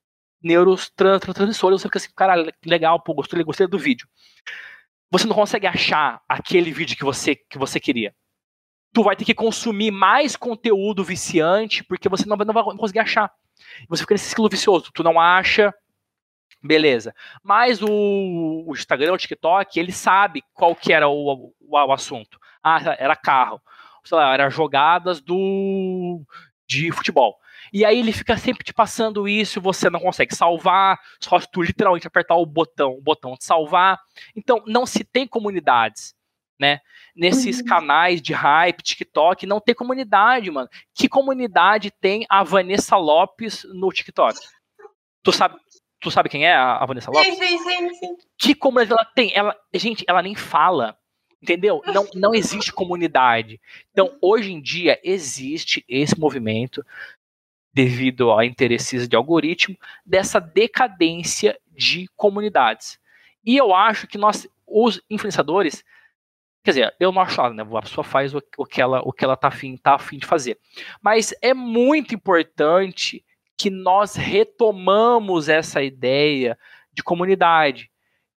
neurotransmissores, você fica assim, cara, legal, pô, gostei, gostei do vídeo. Você não consegue achar aquele vídeo que você que você queria. Tu vai ter que consumir mais conteúdo viciante, porque você não não vai conseguir achar. Você fica nesse ciclo vicioso, tu não acha, beleza. Mas o, o Instagram, o TikTok, ele sabe qual que era o, o, o assunto. Ah, era carro. Sei lá, era jogadas do de futebol. E aí ele fica sempre te passando isso, você não consegue salvar, só se tu literalmente apertar o botão, o botão de salvar. Então, não se tem comunidades né? Nesses uhum. canais de hype, TikTok, não tem comunidade, mano. Que comunidade tem a Vanessa Lopes no TikTok? Tu sabe, tu sabe quem é a, Vanessa Lopes? Sim, sim, sim. Que comunidade ela tem? Ela, gente, ela nem fala. Entendeu? Não, não existe comunidade. Então, hoje em dia, existe esse movimento, devido a interesses de algoritmo, dessa decadência de comunidades. E eu acho que nós, os influenciadores, Quer dizer, eu não acho nada, né? A pessoa faz o, que ela, o que ela tá afim, tá de fazer. Mas é muito importante que nós retomamos essa ideia de comunidade,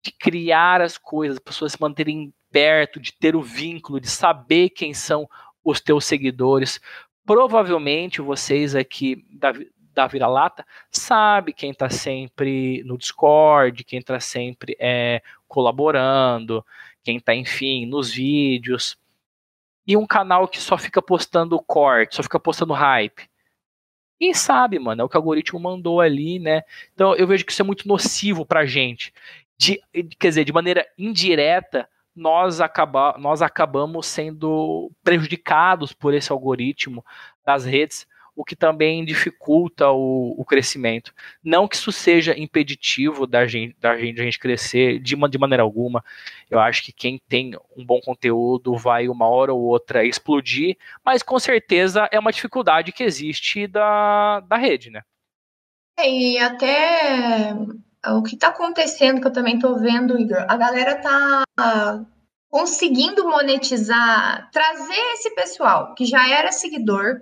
de criar as coisas, as pessoas se manterem perto, de ter o vínculo, de saber quem são os teus seguidores. Provavelmente vocês aqui da, da Vira-Lata sabe quem está sempre no Discord, quem está sempre é, colaborando, quem está, enfim, nos vídeos. E um canal que só fica postando corte, só fica postando hype. Quem sabe, mano, é o que o algoritmo mandou ali, né? Então eu vejo que isso é muito nocivo pra gente. De, quer dizer, de maneira indireta, nós, acaba, nós acabamos sendo prejudicados por esse algoritmo das redes o que também dificulta o, o, crescimento. Não que isso seja impeditivo da gente, da gente, da gente crescer de, de maneira alguma. Eu acho que quem tem um bom conteúdo vai uma hora ou outra explodir, mas com certeza é uma dificuldade que existe da, da rede, né? É, e até o que está acontecendo, que eu também estou vendo, Igor, a galera está conseguindo monetizar, trazer esse pessoal que já era seguidor,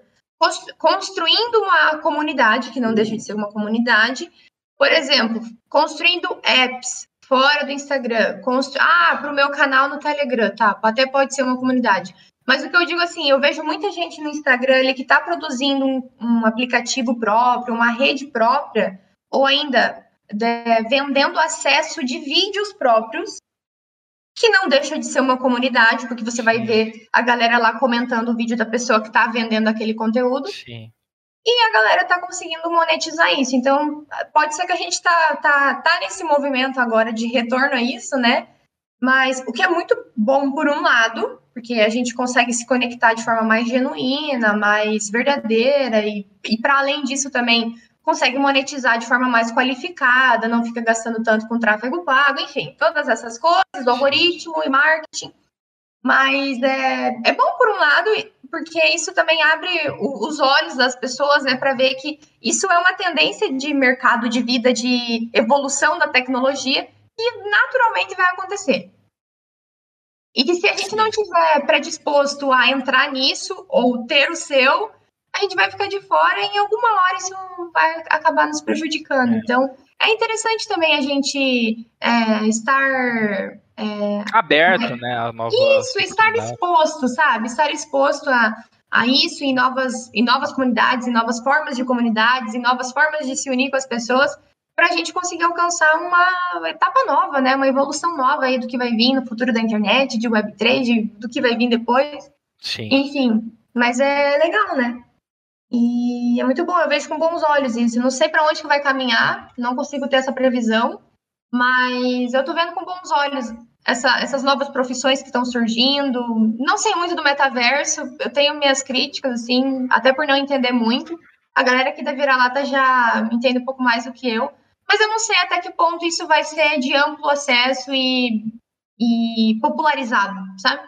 construindo uma comunidade, que não deixa de ser uma comunidade, por exemplo, construindo apps fora do Instagram, constru... ah, para o meu canal no Telegram, tá, até pode ser uma comunidade. Mas o que eu digo assim, eu vejo muita gente no Instagram ali que está produzindo um, um, aplicativo próprio, uma rede própria, ou ainda de, vendendo acesso de vídeos próprios que não deixa de ser uma comunidade, porque você vai ver a galera lá comentando o vídeo da pessoa que está vendendo aquele conteúdo. Sim. E a galera está conseguindo monetizar isso. Então, pode ser que a gente tá, tá, tá nesse movimento agora de retorno a isso, né? Mas o que é muito bom por um lado, porque a gente consegue se conectar de forma mais genuína, mais verdadeira, e, e para além disso também consegue monetizar de forma mais qualificada, não fica gastando tanto com tráfego pago, enfim, todas essas coisas, o algoritmo e marketing. Mas é, é bom por um lado, porque isso também abre os olhos das pessoas, né, para ver que isso é uma tendência de mercado, de vida, de evolução da tecnologia, que naturalmente vai acontecer. E que se a gente não tiver predisposto a entrar nisso, ou ter o seu, a gente vai ficar de fora e em alguma hora isso vai acabar nos prejudicando. É. Então, é interessante também a gente é, estar. É, Aberto, né? A nova isso, estar exposto, sabe? Estar exposto a, a isso em novas, em novas comunidades, em novas formas de comunidades, em novas formas de se unir com as pessoas, para a gente conseguir alcançar uma etapa nova, né? Uma evolução nova aí do que vai vir no futuro da internet, de Web3, de, do que vai vir depois. Sim. Enfim, mas é legal, né? E é muito bom, eu vejo com bons olhos isso. não sei para onde que vai caminhar, não consigo ter essa previsão, mas eu tô vendo com bons olhos essa, essas novas profissões que estão surgindo. Não sei muito do metaverso, eu tenho minhas críticas, assim, até por não entender muito. A galera aqui da Vira-Lata já entende um pouco mais do que eu, mas eu não sei até que ponto isso vai ser de amplo acesso e, e popularizado, sabe?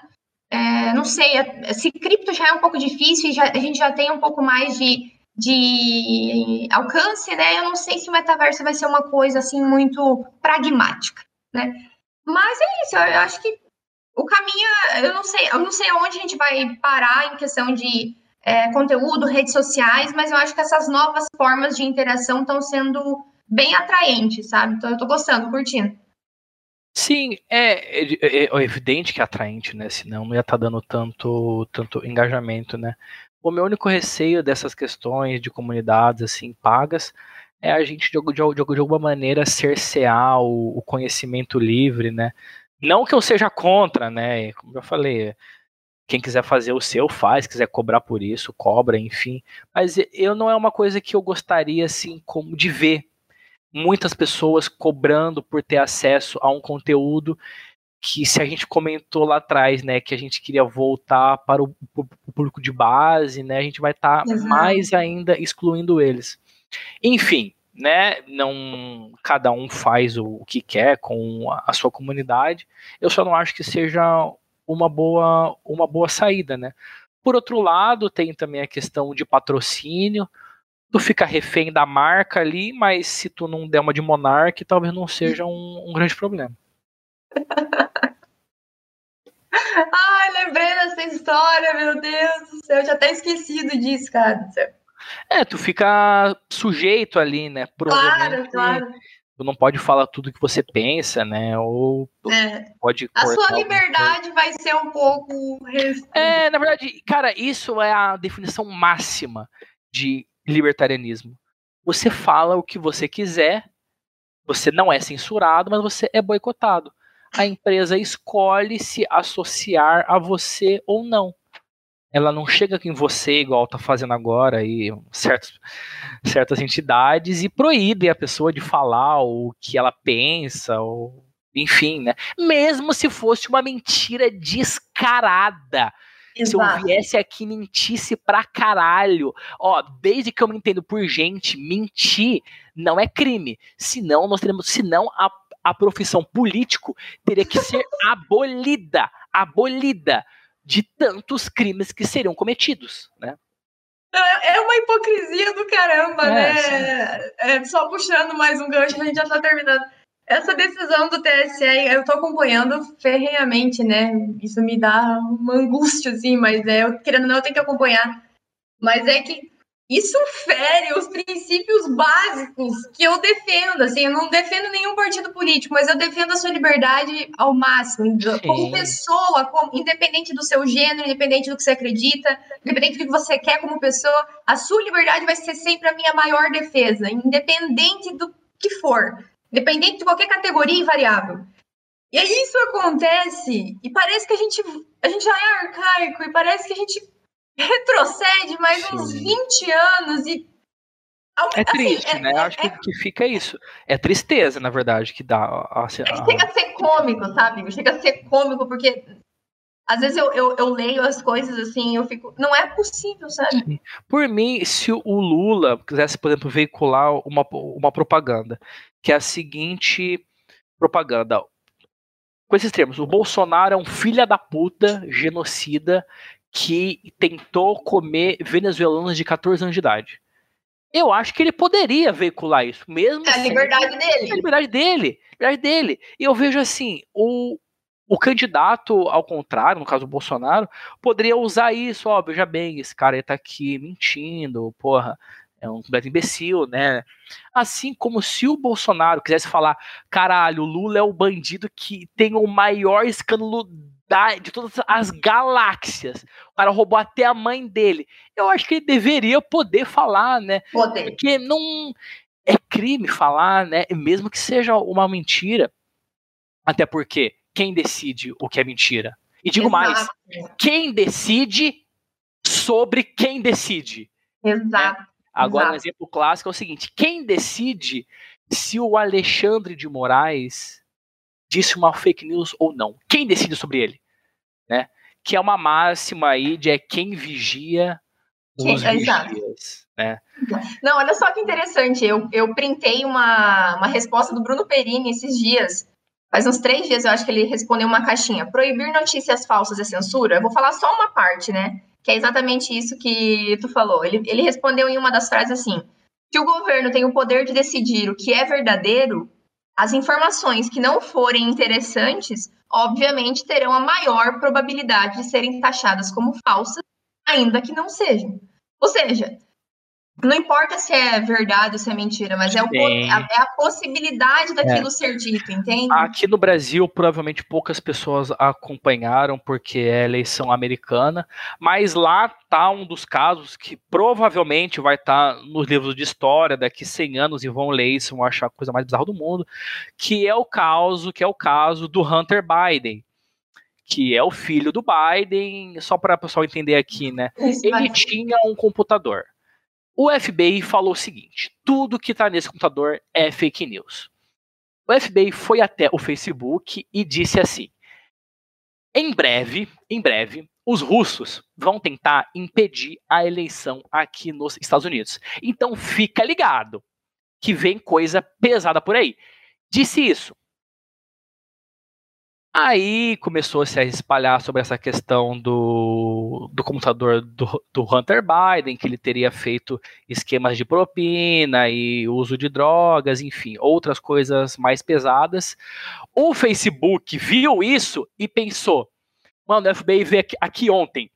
É, não sei, se cripto já é um pouco difícil já, a gente já tem um pouco mais de, de alcance, né? Eu não sei se o metaverso vai ser uma coisa assim muito pragmática, né? Mas é isso, eu acho que o caminho, eu não sei, eu não sei aonde a gente vai parar em questão de é, conteúdo, redes sociais, mas eu acho que essas novas formas de interação estão sendo bem atraentes, sabe? Então eu tô gostando, curtindo. Sim, é, é, é, é evidente que é atraente, né? Senão não ia estar tá dando tanto, tanto engajamento, né? O meu único receio dessas questões de comunidades assim pagas é a gente de, de, de, alguma maneira cercear o, o, conhecimento livre, né? Não que eu seja contra, né? Como eu falei, quem quiser fazer o seu faz, quiser cobrar por isso, cobra, enfim. Mas eu não é uma coisa que eu gostaria assim como de ver muitas pessoas cobrando por ter acesso a um conteúdo que se a gente comentou lá atrás, né, que a gente queria voltar para o, o público de base, né, a gente vai estar tá mais ainda excluindo eles. Enfim, né? Não cada um faz o, o que quer com a, a, sua comunidade. Eu só não acho que seja uma boa uma boa saída, né? Por outro lado, tem também a questão de patrocínio. Tu fica refém da marca ali, mas se tu não der uma de Monark, talvez não seja um, um grande problema. Ai, lembrei dessa história, meu Deus do céu, eu já até esquecido disso, cara. É, tu fica sujeito ali, né? Claro, claro. Tu não pode falar tudo que você pensa, né? Ou é. pode A sua liberdade vai ser um pouco. É, na verdade, cara, isso é a definição máxima de libertarianismo. Você fala o que você quiser, você não é censurado, mas você é boicotado. A empresa escolhe se associar a você ou não ela não chega em você igual tá fazendo agora e certos, certas entidades e proíbe a pessoa de falar o que ela pensa ou enfim, né? Mesmo se fosse uma mentira descarada. Se eu viesse aqui mentisse pra caralho. Ó, desde que eu me entendo por gente, mentir não é crime. Senão nós teremos, senão a, a profissão político teria que ser abolida, abolida de tantos crimes que seriam cometidos, né? É, é uma hipocrisia do caramba, é, né? É, só puxando mais um gancho, a gente já está terminando. Essa decisão do TSE, eu estou acompanhando ferrenhamente, né? Isso me dá uma angústia, assim, mas é, eu, querendo ou não, eu tenho que acompanhar. Mas é que isso fere os princípios básicos que eu defendo. Assim, eu não defendo nenhum partido político, mas eu defendo a sua liberdade ao máximo, Sim. como pessoa, como, independente do seu gênero, independente do que você acredita, independente do que você quer como pessoa, a sua liberdade vai ser sempre a minha maior defesa, independente do que for, independente de qualquer categoria e variável. E aí isso acontece e parece que a gente, a gente já é arcaico e parece que a gente retrocede mais Sim. uns 20 anos e. É assim, triste, é, né? É, Acho é, que, que fica isso. É tristeza, na verdade, que dá. A, a... Chega a ser cômico, sabe? Chega a ser cômico, porque às vezes eu, eu, eu, leio as coisas assim, eu fico. Não é possível, sabe? Sim. Por mim, se o Lula quisesse, por exemplo, veicular uma, uma propaganda, que é a seguinte propaganda. Com esses termos, o Bolsonaro é um filho da puta, genocida, que tentou comer venezuelanos de 14 anos de idade. Eu acho que ele poderia veicular isso, mesmo. É a liberdade dele. É a liberdade dele. Liberdade dele. E eu vejo assim, o, o candidato ao contrário, no caso o Bolsonaro, poderia usar isso, ó, veja bem, esse cara tá aqui mentindo, porra, é um completo imbecil, né? Assim como se o Bolsonaro quisesse falar, caralho, o Lula é o bandido que tem o maior escândalo da, de todas as galáxias. O cara roubou até a mãe dele. Eu acho que ele deveria poder falar, né? Poder. Porque não é crime falar, né? Mesmo que seja uma mentira. Até porque quem decide o que é mentira? E digo Exato. mais, quem decide sobre quem decide? Exato. Agora, Exato. um exemplo clássico é o seguinte: quem decide se o Alexandre de Moraes disse uma fake news ou não. Quem decide sobre ele? Né? Que é uma máxima aí de é quem vigia os vigias. Né? Não, olha só que interessante. Eu, eu printei uma, uma resposta do Bruno Perini esses dias. Faz uns três dias eu acho que ele respondeu uma caixinha. Proibir notícias falsas é censura? Eu vou falar só uma parte, né? Que é exatamente isso que tu falou. Ele, ele respondeu em uma das frases assim: se o governo tem o poder de decidir o que é verdadeiro, as informações que não forem interessantes, obviamente, terão a maior probabilidade de serem taxadas como falsas, ainda que não sejam. Ou seja, não importa se é verdade ou se é mentira, mas é, o, é a possibilidade daquilo é. ser dito, entende? Aqui no Brasil, provavelmente poucas pessoas acompanharam, porque é eleição americana, mas lá tá um dos casos que provavelmente vai estar tá nos livros de história daqui 100 anos e vão ler isso, vão achar a coisa mais bizarra do mundo, que é o caso, que é o caso do Hunter Biden, que é o filho do Biden, só para o pessoal entender aqui, né? Ele tinha um computador. O FBI falou o seguinte: tudo que está nesse computador é fake news. O FBI foi até o Facebook e disse assim: em breve, em breve, os russos vão tentar impedir a eleição aqui nos Estados Unidos. Então fica ligado que vem coisa pesada por aí. Disse isso. Aí começou -se a espalhar sobre essa questão do, do computador do, do, Hunter Biden, que ele teria feito esquemas de propina e uso de drogas, enfim, outras coisas mais pesadas. O Facebook viu isso e pensou: mano, o FBI veio aqui, aqui ontem.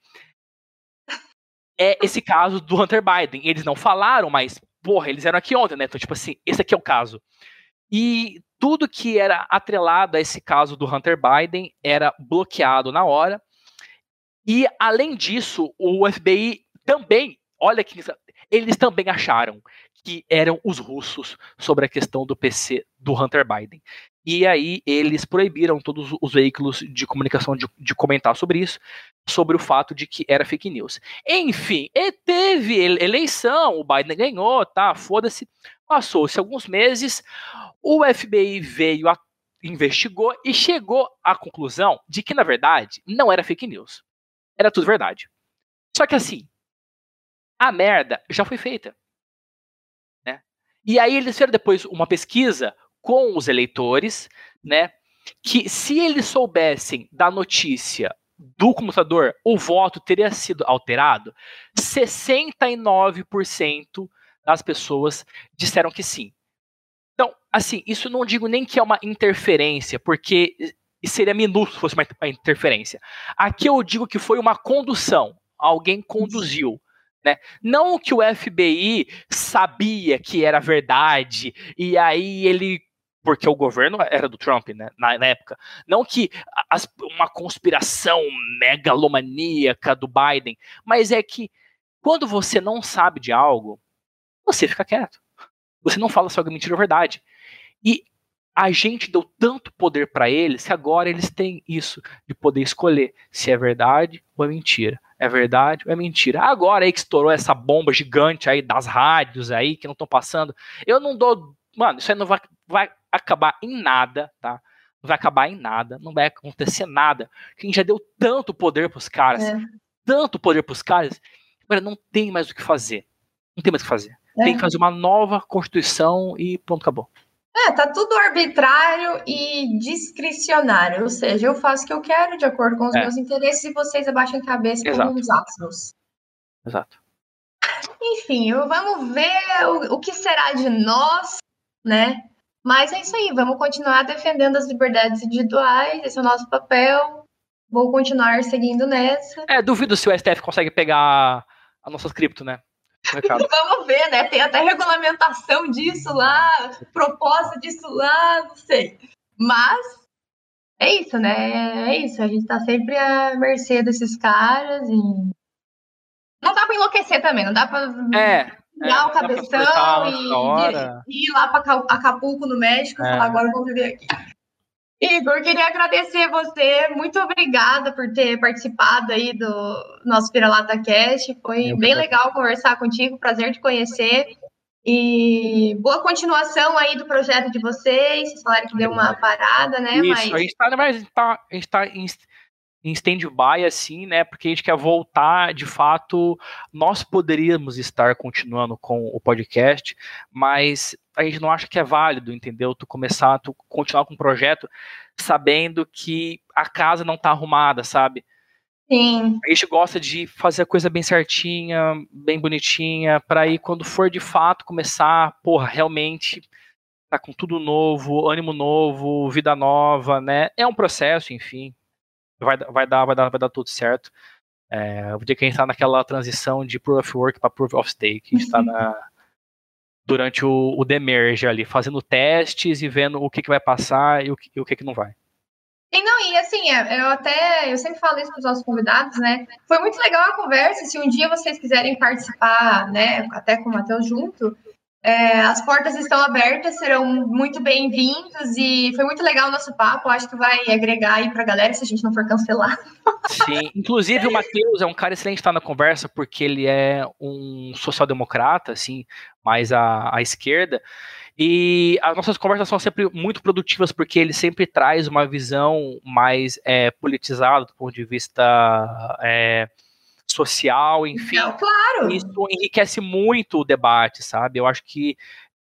É esse caso do Hunter Biden. Eles não falaram, mas, porra, eles eram aqui ontem, né? Então, tipo assim, esse aqui é o caso. E tudo que era atrelado a esse caso do Hunter Biden era bloqueado na hora. E, além disso, o FBI também, olha que eles também acharam que eram os russos sobre a questão do PC do Hunter Biden. E aí eles proibiram todos os veículos de comunicação de, de, comentar sobre isso, sobre o fato de que era fake news. Enfim, teve eleição, o Biden ganhou, tá? Foda-se. Passou-se alguns meses, o FBI veio, a, investigou e chegou à conclusão de que, na verdade, não era fake news. Era tudo verdade. Só que assim, a merda já foi feita. Né? E aí eles fizeram depois uma pesquisa com os eleitores, né? Que se eles soubessem da notícia do computador, o voto teria sido alterado, 69% das pessoas disseram que sim. Então, assim, isso não digo nem que é uma interferência, porque seria minúsculo se fosse uma interferência. Aqui eu digo que foi uma condução. Alguém conduziu. Né? Não que o FBI sabia que era verdade e aí ele porque o governo era do Trump, né, na, na época. Não que as, uma conspiração megalomaníaca do Biden, mas é que quando você não sabe de algo, você fica quieto. Você não fala se alguém mentira ou verdade. E a gente deu tanto poder para eles que agora eles têm isso de poder escolher se é verdade ou é mentira. É verdade ou é mentira. Agora aí que estourou essa bomba gigante aí das rádios aí que não estão passando, eu não dou, mano, isso aí não vai, vai acabar em nada, tá? Não vai acabar em nada, não vai acontecer nada. Que a gente já deu tanto poder pros caras, é. tanto poder pros caras, agora não tem mais o que fazer. Não tem mais o que fazer. É. Tem que fazer uma nova constituição e pronto, acabou. É, tá tudo arbitrário e discricionário, ou seja, eu faço o que eu quero de acordo com os é. meus interesses e vocês abaixam a cabeça Exato. como uns asnos. Exato. Enfim, vamos ver o, o que será de nós, né? Mas é isso aí, vamos continuar defendendo as liberdades individuais, esse é o nosso papel. Vou continuar seguindo nessa. É, duvido se o STF consegue pegar as nossas cripto, né? Vamos ver, né? Tem até regulamentação disso lá, proposta disso lá, não sei. Mas é isso, né? É isso. A gente tá sempre à mercê desses caras e. Não dá pra enlouquecer também, não dá pra. É. Dar é, o cabeção e, ir lá para Acapulco, no México, e é. falar agora eu vou viver aqui. Igor, queria agradecer você. Muito obrigada por ter participado aí do nosso Piralata Cast. Foi bem legal conversar contigo, prazer te conhecer. E boa continuação aí do projeto de vocês. Vocês falaram que deu uma parada, né? Isso, Mas... a gente tá, a gente tá, a gente tá em, em stand-by, assim, né? Porque a gente quer voltar, de fato, nós poderíamos estar continuando com o podcast, mas a gente não acha que é válido, entendeu? Tu começar, tu continuar com o projeto sabendo que a casa não tá arrumada, sabe? Sim. A gente gosta de fazer a coisa bem certinha, bem bonitinha, para aí quando for de fato começar, porra, realmente tá com tudo novo, ânimo novo, vida nova, né? É um processo, enfim. Vai, vai, dar, vai, dar, vai dar tudo certo. É, o dia que a gente tá naquela transição de Proof of Work para Proof of Stake, a gente tá uhum. na, durante o, o demerge ali, fazendo testes e vendo o que, que vai passar e o que, e o que, que não vai. E não, e assim, é, eu até, eu sempre falo isso para os nossos convidados, né? Foi muito legal a conversa. Se um dia vocês quiserem participar, né, até com o Matheus junto, é, as portas estão abertas, serão muito bem-vindos e foi muito legal o nosso papo. Acho que vai agregar aí para a galera se a gente não for cancelar. Sim, inclusive o Matheus é um cara excelente estar na conversa porque ele é um social-democrata, assim, mais à, à esquerda. E as nossas conversas são sempre muito produtivas porque ele sempre traz uma visão mais é, politizada do ponto de vista é, social, enfim. Não, claro. Isso enriquece muito o debate, sabe? Eu acho que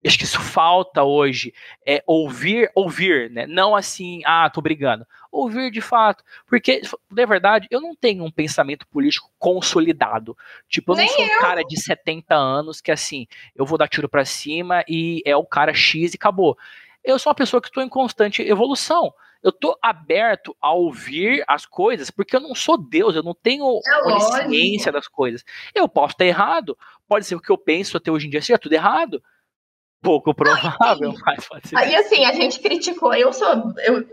acho que isso falta hoje, é ouvir, ouvir, né? Não assim, ah, tô brigando. Ouvir de fato. Porque, de verdade, eu não tenho um pensamento político consolidado. Tipo, eu Nem não sou eu. um cara de 70 anos que, assim, eu vou dar tiro para cima e é o cara X e acabou. Eu sou uma pessoa que estou em constante evolução. Eu tô aberto a ouvir as coisas, porque eu não sou Deus, eu não tenho é onisciência das coisas. Eu posso estar errado, pode ser o que eu penso até hoje em dia seja tudo errado pouco provável, mas pode ser. Aí assim, a gente criticou, eu sou, eu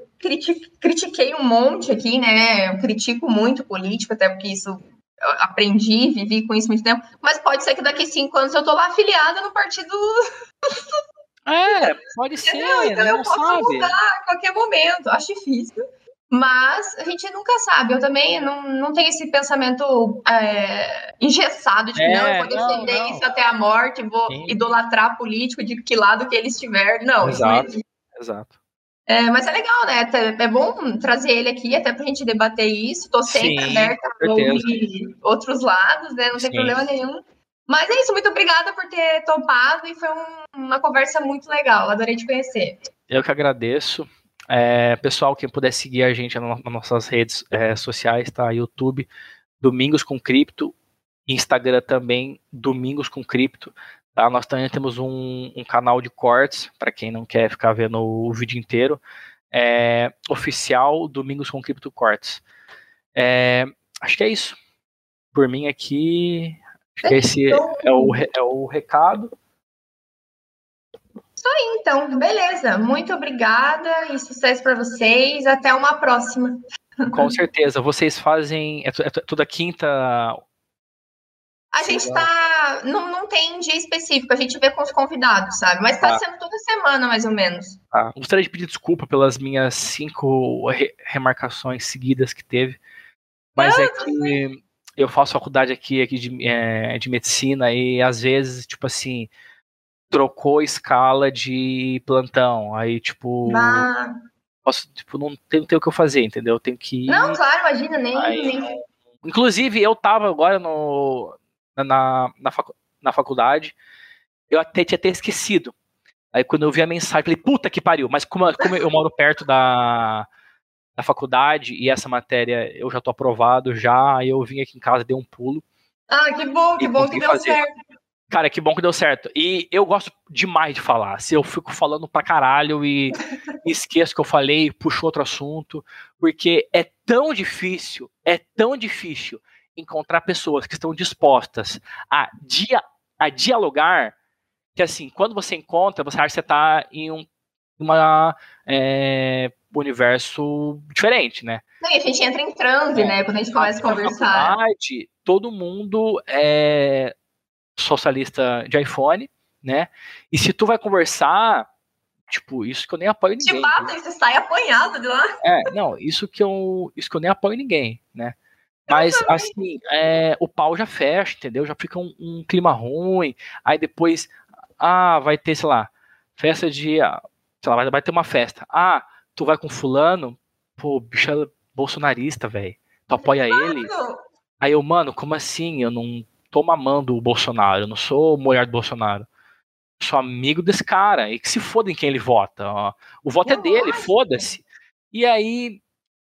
critiquei um monte aqui, né? Eu critico muito político, até porque isso eu aprendi, vivi com isso muito tempo, mas pode ser que daqui cinco anos eu tô lá afiliada no partido. É, pode ser. Então eu posso sabe. mudar a qualquer momento. Acho difícil. Mas a gente nunca sabe. Eu também não, não tenho esse pensamento é, engessado de que é, não, eu vou defender não, não. isso até a morte, vou Sim. idolatrar político de que lado que ele estiver. Não, exato. Isso exato. É, mas é legal, né? É bom trazer ele aqui até pra gente debater isso. Estou sempre Sim, aberta a ouvir outros lados, né? Não tem Sim. problema nenhum. Mas é isso, muito obrigada por ter topado e foi um, uma conversa muito legal. Adorei te conhecer. Eu que agradeço. É, pessoal, quem puder seguir a gente nas nossas redes é, sociais, tá? YouTube, Domingos com Cripto, Instagram também, Domingos com Cripto. Tá? Nós também temos um, um canal de cortes, para quem não quer ficar vendo o vídeo inteiro. É, oficial Domingos com Cripto Cortes. É, acho que é isso. Por mim aqui, acho que esse é o, é o recado. Isso aí, então. Beleza. Muito obrigada e sucesso para vocês. Até uma próxima. Com certeza. Vocês fazem. É, é toda quinta. A gente tá. Não, não tem dia específico, a gente vê com os convidados, sabe? Mas tá ah. sendo toda semana, mais ou menos. Ah, gostaria de pedir desculpa pelas minhas cinco re remarcações seguidas que teve. Mas é que eu faço faculdade aqui, aqui de, é, de medicina e às vezes, tipo assim, trocou escala de plantão. Aí, tipo. Ah. Posso, tipo, não tenho, tenho o que eu fazer, entendeu? Eu tenho que ir. Não, claro, imagina, nem. Aí, nem... Inclusive, eu tava agora no, na, na, facu, na faculdade, eu até tinha até esquecido. Aí quando eu vi a mensagem, falei, puta que pariu, mas como, como eu moro perto da, da faculdade e essa matéria eu já tô aprovado já, eu vim aqui em casa, dei um pulo. Ah, que bom, que bom que deu fazer. certo. Cara, que bom que deu certo. E eu gosto demais de falar. Se eu fico falando pra caralho e esqueço que eu falei, puxo outro assunto, porque é tão difícil, é tão difícil encontrar pessoas que estão dispostas a, dia, a dialogar, que assim, quando você encontra, você acha que você tá em um uma, é, universo diferente, né? Não, e a gente entra em transe, é, né? Quando a gente começa a conversar. todo mundo é, socialista de iPhone, né? E se tu vai conversar, tipo, isso que eu nem apoio ninguém. Te mata e você sai apanhado de lá. É, não, isso que eu, isso que eu nem apoio ninguém, né? Mas, assim, é, o pau já fecha, entendeu? Já fica um, um, clima ruim. Aí depois Ah, vai ter, sei lá, festa de. Ah, sei lá, vai ter uma festa. Ah, tu vai com fulano? Pô, bicho é bolsonarista, velho. Tu apoia ele? Aí eu, mano, como assim? Eu não tô mamando o Bolsonaro, eu não sou mulher do Bolsonaro. Eu sou amigo desse cara. E que se foda em quem ele vota. Ó. O voto é dele, foda-se. E aí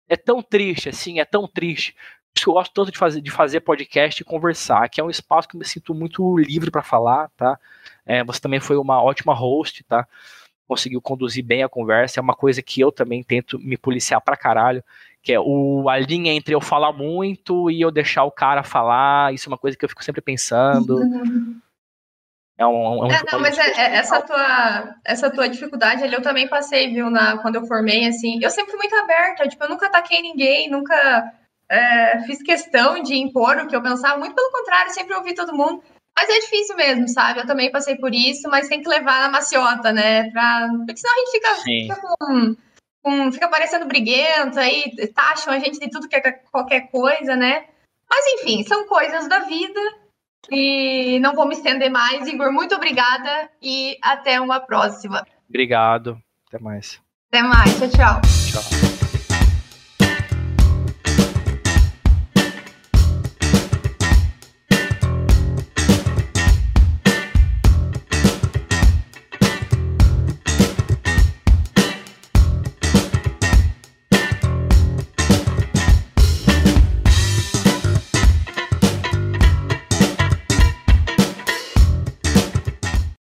é tão triste, assim, é tão triste. Por isso que eu gosto tanto de fazer, de fazer podcast e conversar, que é um espaço que eu me sinto muito livre para falar, tá? É, você também foi uma ótima host, tá? Conseguiu conduzir bem a conversa. É uma coisa que eu também tento me policiar pra caralho, que é o, a linha entre eu falar muito e eu deixar o cara falar. Isso é uma coisa que eu fico sempre pensando. Uhum. É um, é um é, não, mas é, é, essa tua essa tua dificuldade ali eu também passei, viu, na, quando eu formei, assim, eu sempre fui muito aberta, tipo, eu nunca ataquei ninguém, nunca é, fiz questão de impor o que eu pensava, muito pelo contrário, sempre ouvi todo mundo, mas é difícil mesmo, sabe, eu também passei por isso, mas tem que levar na maciota, né, pra, porque senão a gente fica, fica com, com, fica parecendo briguento, aí taxam a gente de tudo que é qualquer coisa, né, mas enfim, são coisas da vida, e não vou me estender mais. Igor, muito obrigada e até uma próxima. Obrigado. Até mais. Até mais. Tchau, tchau. Tchau.